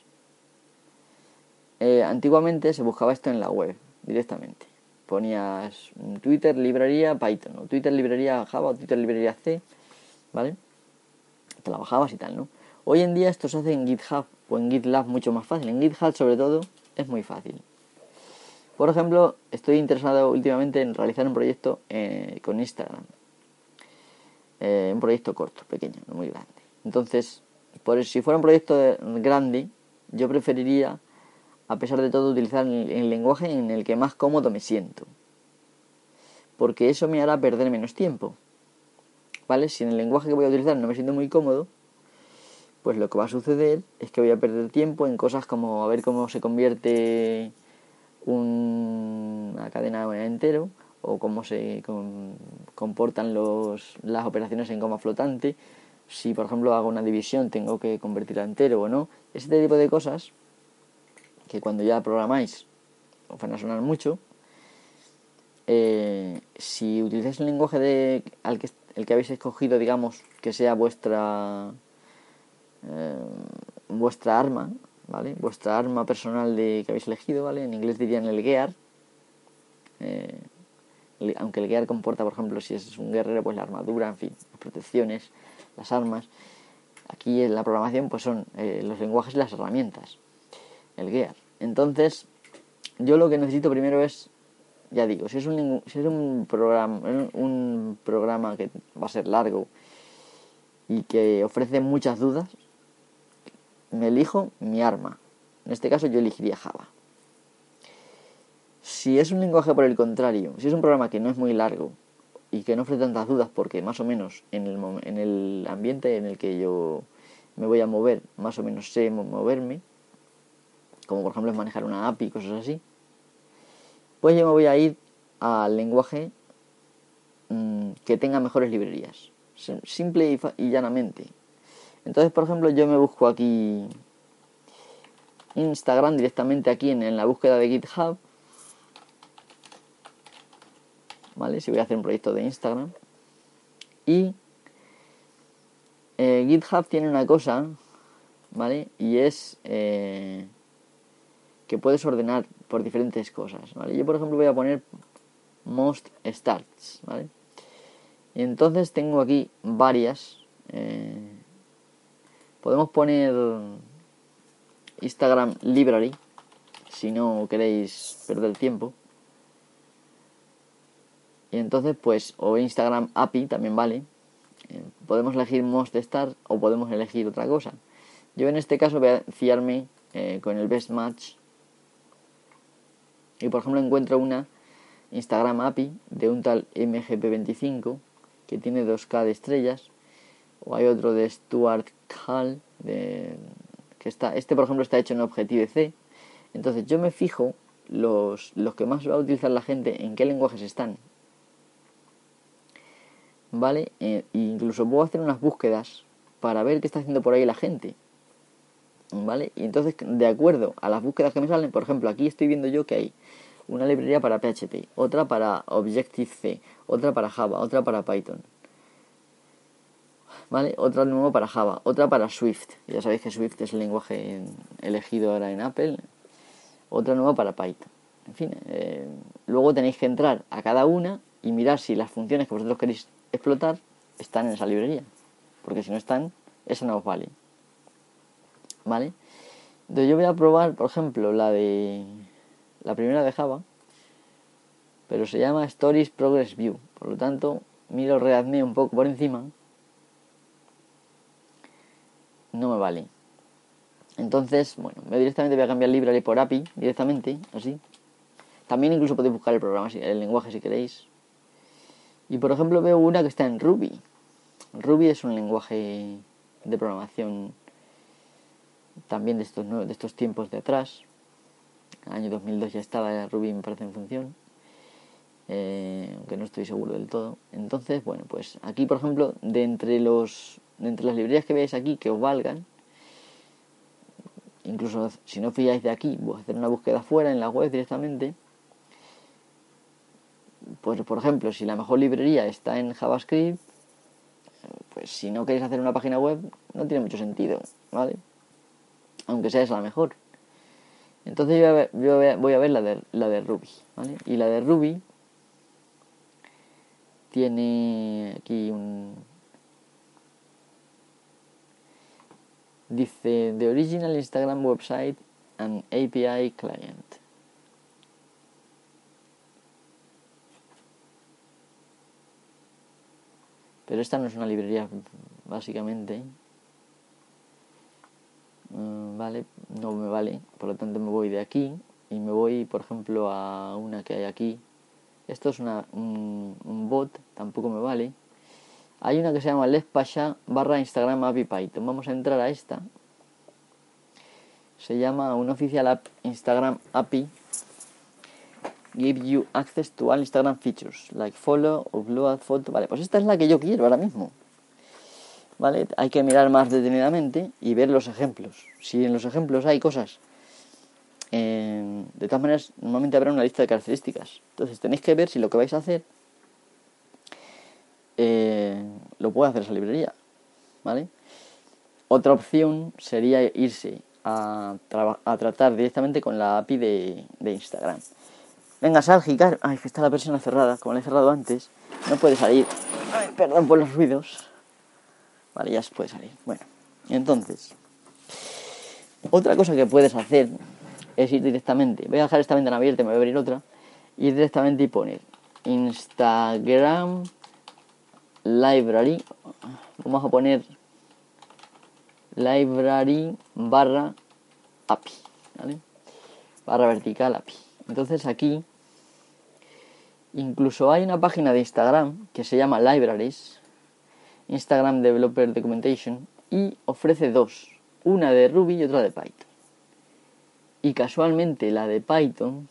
Eh, antiguamente se buscaba esto en la web directamente. Ponías Twitter librería Python, o Twitter librería Java, o Twitter librería C, ¿vale? Te la bajabas y tal, ¿no? Hoy en día esto se hace en GitHub o en GitLab mucho más fácil. En GitHub sobre todo es muy fácil. Por ejemplo, estoy interesado últimamente en realizar un proyecto eh, con Instagram. Eh, un proyecto corto, pequeño, no muy grande. Entonces, si fuera un proyecto grande, yo preferiría, a pesar de todo, utilizar el lenguaje en el que más cómodo me siento. Porque eso me hará perder menos tiempo. ¿Vale? Si en el lenguaje que voy a utilizar no me siento muy cómodo, pues lo que va a suceder es que voy a perder tiempo en cosas como a ver cómo se convierte una cadena entero o cómo se comportan los, las operaciones en coma flotante. Si, por ejemplo, hago una división, tengo que convertirla entero o no. Ese tipo de cosas que cuando ya programáis os van a sonar mucho. Eh, si utilizáis un lenguaje de, al que, el que habéis escogido, digamos, que sea vuestra eh, vuestra arma, ¿vale? Vuestra arma personal de, que habéis elegido, ¿vale? En inglés dirían el gear. Eh, aunque el gear comporta, por ejemplo, si es un guerrero, pues la armadura, en fin, las protecciones, las armas. Aquí en la programación, pues son eh, los lenguajes y las herramientas. El gear. Entonces, yo lo que necesito primero es, ya digo, si es si es un un programa que va a ser largo y que ofrece muchas dudas, me elijo mi arma. En este caso yo elegiría Java. Si es un lenguaje por el contrario, si es un programa que no es muy largo y que no ofrece tantas dudas porque más o menos en el, en el ambiente en el que yo me voy a mover, más o menos sé moverme, como por ejemplo es manejar una API y cosas así, pues yo me voy a ir al lenguaje mm, que tenga mejores librerías. Simple y llanamente. Entonces, por ejemplo, yo me busco aquí Instagram directamente aquí en, la búsqueda de GitHub. ¿Vale? Si voy a hacer un proyecto de Instagram. Y eh, GitHub tiene una cosa, ¿vale? Y es eh, que puedes ordenar por diferentes cosas, ¿vale? Yo, por ejemplo, voy a poner most starts, ¿vale? Y entonces tengo aquí varias eh, Podemos poner Instagram Library si no queréis perder tiempo. Y entonces, pues, o Instagram API también vale. Eh, podemos elegir Most Start o podemos elegir otra cosa. Yo en este caso voy a fiarme eh, con el Best Match. Y por ejemplo encuentro una Instagram API de un tal MGP25 que tiene 2K de estrellas o hay otro de Stuart Hall, de, que está, este por ejemplo está hecho en Objective-C. Entonces yo me fijo los, los que más va a utilizar la gente, en qué lenguajes están. ¿Vale? E incluso puedo hacer unas búsquedas para ver qué está haciendo por ahí la gente. ¿Vale? Y entonces, de acuerdo a las búsquedas que me salen, por ejemplo, aquí estoy viendo yo que hay una librería para PHP, otra para Objective-C, otra para Java, otra para Python. ¿Vale? Otra nueva para Java, otra para Swift. Ya sabéis que Swift es el lenguaje elegido ahora en Apple. Otra nueva para Python. En fin, eh, luego tenéis que entrar a cada una y mirar si las funciones que vosotros queréis explotar están en esa librería. Porque si no están, esa no os vale. ¿Vale? Entonces yo voy a probar, por ejemplo, la de la primera de Java, pero se llama Stories Progress View. Por lo tanto, miro Readme un poco por encima. No me vale. Entonces, bueno, yo directamente voy a cambiar library por API, directamente, así. También incluso podéis buscar el programa, el lenguaje si queréis. Y por ejemplo veo una que está en Ruby. Ruby es un lenguaje de programación también de estos, de estos tiempos de atrás año 2002 ya estaba Ruby, me parece, en función. Eh, aunque no estoy seguro del todo. Entonces, bueno, pues aquí, por ejemplo, de entre, los, entre las librerías que veáis aquí que os valgan, incluso si no fijáis de aquí, voy a hacer una búsqueda fuera en la web directamente. Pues, por ejemplo, si la mejor librería está en JavaScript, pues si no queréis hacer una página web, no tiene mucho sentido, ¿vale? Aunque sea esa la mejor. Entonces yo voy a ver, la, de, la de Ruby, ¿vale? Y la de Ruby tiene aquí un... Dice, The Original Instagram Website and API Client. Pero esta no es una librería, básicamente. Mm, vale, no me vale, por lo tanto me voy de aquí y me voy, por ejemplo, a una que hay aquí. Esto es una, un, bot, tampoco me vale. Hay una que se llama Pasha barra Instagram API Python. Vamos a entrar a esta. Se llama un oficial app Instagram API. Give you access to all Instagram features, like follow, upload photo. Vale, pues esta es la que yo quiero ahora mismo. ¿vale? Hay que mirar más detenidamente y ver los ejemplos. Si en los ejemplos hay cosas, eh, de todas maneras, normalmente habrá una lista de características. Entonces tenéis que ver si lo que vais a hacer eh, lo puede hacer esa librería, ¿vale? Otra opción sería irse a, a tratar directamente con la API de, Instagram. Venga, sal, Ay, que está la persona cerrada, como la he cerrado antes. No puede salir. perdón por los ruidos. Vale, ya se puede salir. Bueno, entonces, otra cosa que puedes hacer es ir directamente, voy a dejar esta ventana abierta, me voy a abrir otra, ir directamente y poner Instagram Library, vamos a poner library barra API, ¿vale? Barra vertical API. Entonces aquí incluso hay una página de Instagram que se llama Libraries, Instagram Developer Documentation y ofrece dos, una de Ruby y otra de Python. Y casualmente la de Python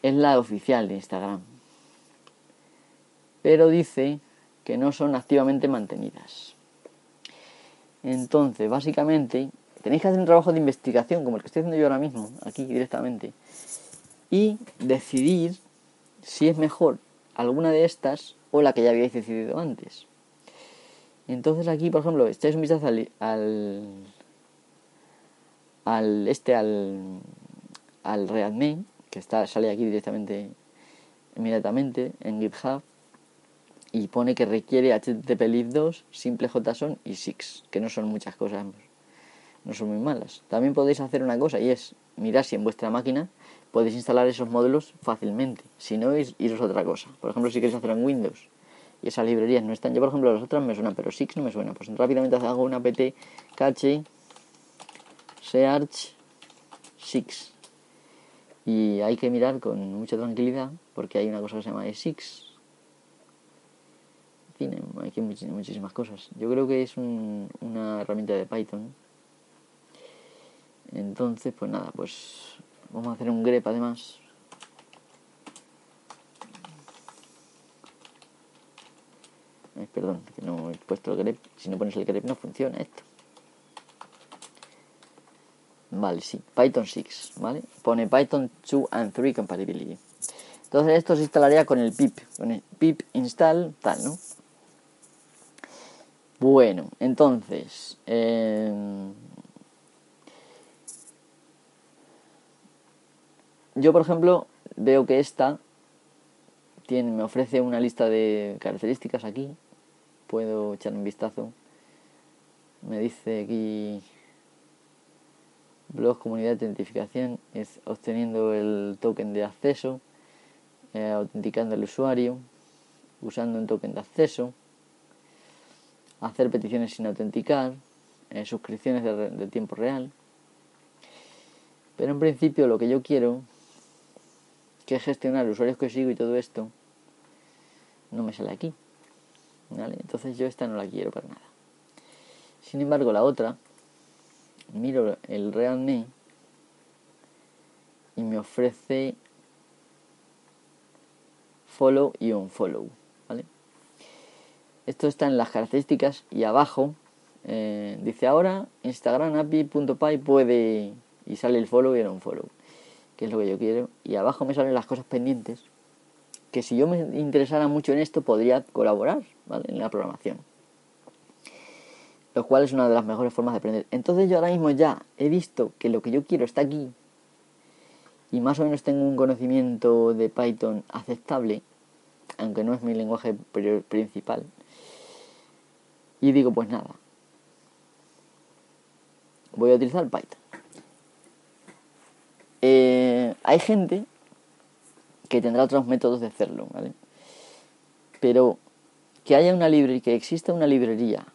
es la oficial de Instagram. Pero dice que no son activamente mantenidas. Entonces, básicamente, tenéis que hacer un trabajo de investigación, como el que estoy haciendo yo ahora mismo, aquí directamente, y decidir si es mejor alguna de estas o la que ya habíais decidido antes. Entonces aquí, por ejemplo, echáis un vistazo al, al, este al, al Readme, que está, sale aquí directamente inmediatamente en GitHub y pone que requiere HTTP 2, simple JSON y SIX, que no son muchas cosas, no son muy malas. También podéis hacer una cosa y es mirar si en vuestra máquina podéis instalar esos módulos fácilmente. Si no, iros a otra cosa. Por ejemplo, si queréis hacerlo en Windows y esas librerías no están, yo por ejemplo las otras me suenan, pero Six no me suena. Pues rápidamente hago una apt cache search Six. Y hay que mirar con mucha tranquilidad porque hay una cosa que se llama Six. Tiene, aquí hay muchísimas cosas. Yo creo que es una herramienta de Python. Entonces, pues nada, pues vamos a hacer un grep además. Perdón, que no he puesto el grep. Si no pones el grep no funciona esto. Vale, sí, Python 6, ¿vale? Pone Python 2 and 3 compatibility. Entonces esto se instalaría con el pip, con el pip install tal, ¿no? Bueno, entonces... Em, yo, por ejemplo, veo que esta me ofrece una lista de características aquí. Puedo echar un vistazo. Me dice aquí blog comunidad de identificación es obteniendo el token de acceso, eh, autenticando al usuario, usando un token de acceso, hacer peticiones sin autenticar, eh, suscripciones de, tiempo real. Pero en principio lo que yo quiero, que es gestionar usuarios que sigo y todo esto, no me sale aquí. Entonces yo esta no la quiero para nada. Sin embargo, la otra, miro el RealMe y me ofrece follow y unfollow. Esto está en las características y abajo eh, dice ahora Instagram API.py puede y sale el follow y el unfollow, que es lo que yo quiero. Y abajo me salen las cosas pendientes que si yo me interesara mucho en esto podría colaborar ¿vale? en la programación lo cual es una de las mejores formas de aprender. Entonces yo ahora mismo ya he visto que lo que yo quiero está aquí y más o menos tengo un conocimiento de Python aceptable, aunque no es mi lenguaje principal. Y digo, pues nada, voy a utilizar Python. Eh, hay gente que tendrá otros métodos de hacerlo, ¿vale? Pero que haya una librería, que exista una librería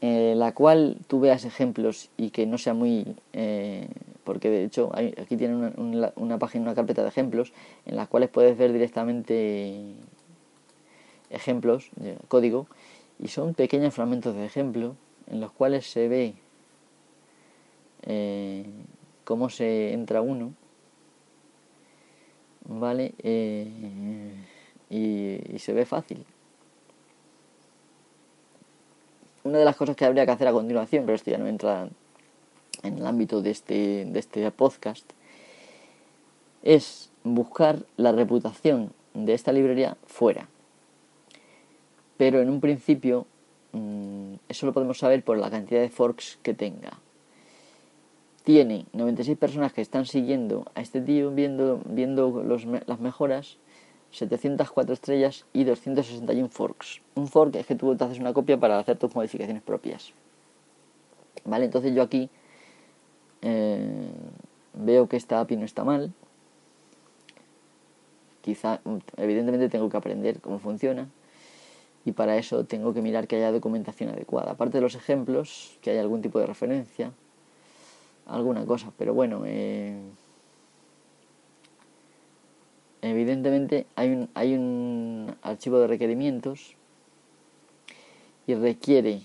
eh, la cual tú veas ejemplos y que no sea muy... Eh, porque de hecho aquí tienen una, página, una carpeta de ejemplos en las cuales puedes ver directamente ejemplos, código, y son pequeños fragmentos de ejemplo en los cuales se ve eh, cómo se entra uno, ¿vale? y se ve fácil. una de las cosas que habría que hacer a continuación, pero esto ya no entra en el ámbito de este, de este podcast, es buscar la reputación de esta librería fuera. Pero en un principio mm, eso lo podemos saber por la cantidad de forks que tenga. Tiene 96 personas que están siguiendo a este tío viendo, viendo las mejoras 704 estrellas y 261 forks. Un fork es que tú te haces una copia para hacer tus modificaciones propias. Vale, entonces yo aquí eh, veo que esta API no está mal. Quizá, evidentemente tengo que aprender cómo funciona. Y para eso tengo que mirar que haya documentación adecuada. Aparte de los ejemplos, que haya algún tipo de referencia. Alguna cosa. Pero bueno, eh, evidentemente hay un, hay un archivo de requerimientos y requiere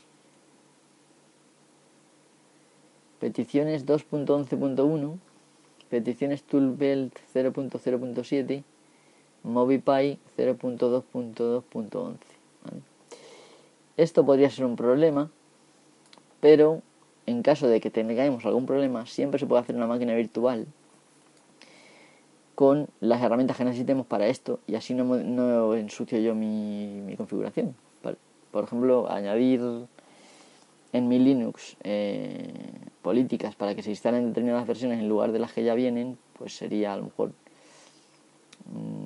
peticiones 2.11.1, peticiones toolbelt 0.0.7, MobiPy 0.2.2.11. Esto podría ser un problema, pero en caso de que tengamos algún problema, siempre se puede hacer una máquina virtual con las herramientas que necesitemos para esto y así no, ensucio yo mi, mi configuración. Por ejemplo, añadir en mi Linux eh, políticas para que se instalen determinadas versiones en lugar de las que ya vienen, pues sería a lo mejor mm,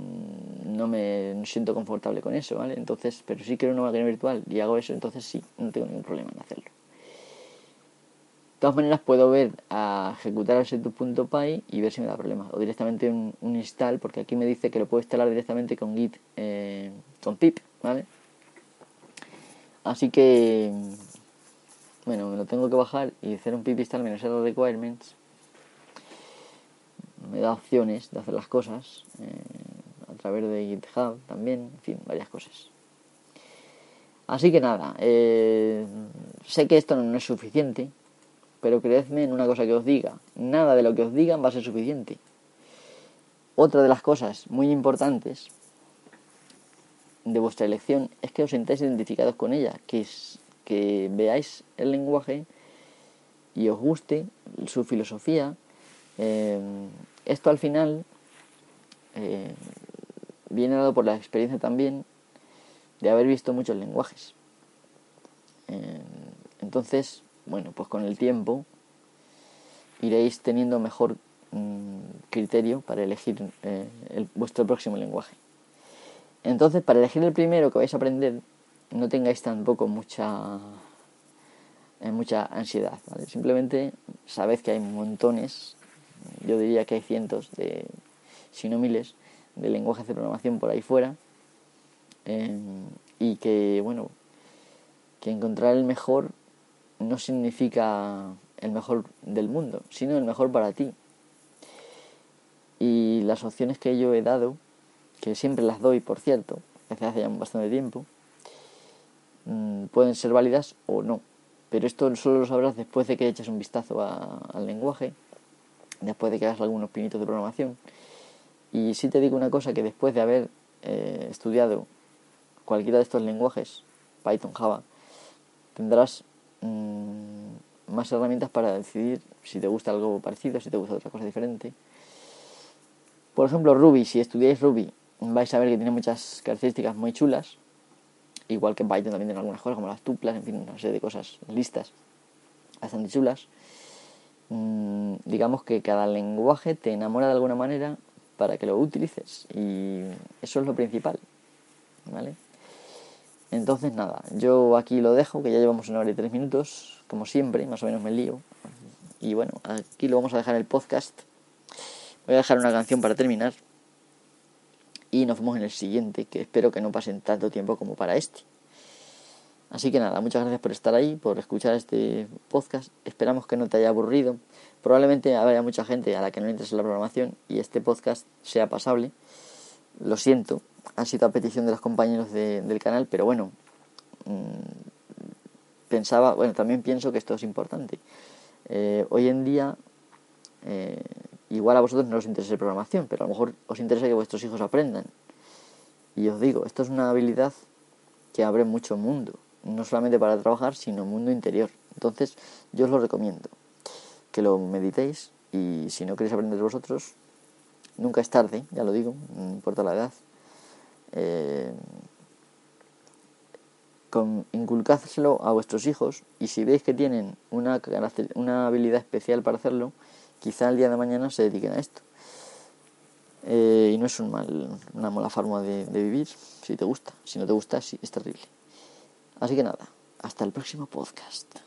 no me siento confortable con eso, ¿vale? Entonces, pero si quiero una máquina virtual y hago eso, entonces sí, no tengo ningún problema en hacerlo. De todas maneras puedo ver a ejecutar el setup.py y ver si me da problemas. O directamente un, install, porque aquí me dice que lo puedo instalar directamente con git, eh, con pip, ¿vale? Así que, bueno, me lo tengo que bajar y hacer un pip install menos los requirements. Me da opciones de hacer las cosas eh, través de GitHub también, en fin, varias cosas. Así que nada, eh, sé que esto no es suficiente, pero creedme en una cosa que os diga, nada de lo que os digan va a ser suficiente. Otra de las cosas muy importantes de vuestra elección es que os sintáis identificados con ella, que, es, que veáis el lenguaje y os guste su filosofía. Eh, esto al final eh, viene dado por la experiencia también de haber visto muchos lenguajes. Eh, entonces, bueno, pues con el tiempo iréis teniendo mejor mm, criterio para elegir vuestro próximo lenguaje. Entonces, para elegir el primero que vais a aprender, no tengáis tampoco mucha eh, mucha ansiedad, Simplemente sabed que hay montones, yo diría que hay cientos de, si no miles, de lenguajes de programación por ahí fuera eh, y que, bueno, que encontrar el mejor no significa el mejor del mundo, sino el mejor para ti. Y las opciones que yo he dado que siempre las doy, por cierto, desde hace ya bastante tiempo, mm, pueden ser válidas o no. Pero esto solo lo sabrás después de que eches un vistazo al lenguaje, después de que hagas algunos pinitos de programación. Y si te digo una cosa, que después de haber eh, estudiado cualquiera de estos lenguajes, Python, Java, tendrás mm, más herramientas para decidir si te gusta algo parecido, si te gusta otra cosa diferente. Por ejemplo, Ruby, si estudiáis Ruby vais a ver que tiene muchas características muy chulas, igual que Python también tiene algunas cosas como las tuplas, en fin, una serie de cosas listas bastante chulas. Mm, digamos que cada lenguaje te enamora de alguna manera para que lo utilices y eso es lo principal, ¿vale? Entonces nada, yo aquí lo dejo, que ya llevamos una hora y tres minutos, como siempre, más o menos me lío. Y bueno, aquí lo vamos a dejar el podcast. Voy a dejar una canción para terminar y nos vemos en el siguiente, que espero que no pasen tanto tiempo como para este. Así que nada, muchas gracias por estar ahí, por escuchar este podcast. Esperamos que no te haya aburrido. Probablemente haya mucha gente a la que no le interesa la programación y este podcast sea pasable. Lo siento, ha sido a petición de los compañeros del canal, pero bueno, mm, pensaba, bueno, también pienso que esto es importante. Eh, hoy en día eh, Igual a vosotros no os interesa programación, pero a lo mejor os interesa que vuestros hijos aprendan. Y os digo, esto es una habilidad que abre mucho mundo, no solamente para trabajar, sino mundo interior. Entonces, yo os lo recomiendo, que lo meditéis y si no queréis aprender vosotros, nunca es tarde, ya lo digo, no importa la edad. Eh, con, inculcádselo a vuestros hijos y si veis que tienen una, una habilidad especial para hacerlo, quizá el día de mañana se dediquen a esto. Eh, y no es un mal, una mala forma de, de vivir, si te gusta. Si no te gusta, sí, es terrible. Así que nada, hasta el próximo podcast.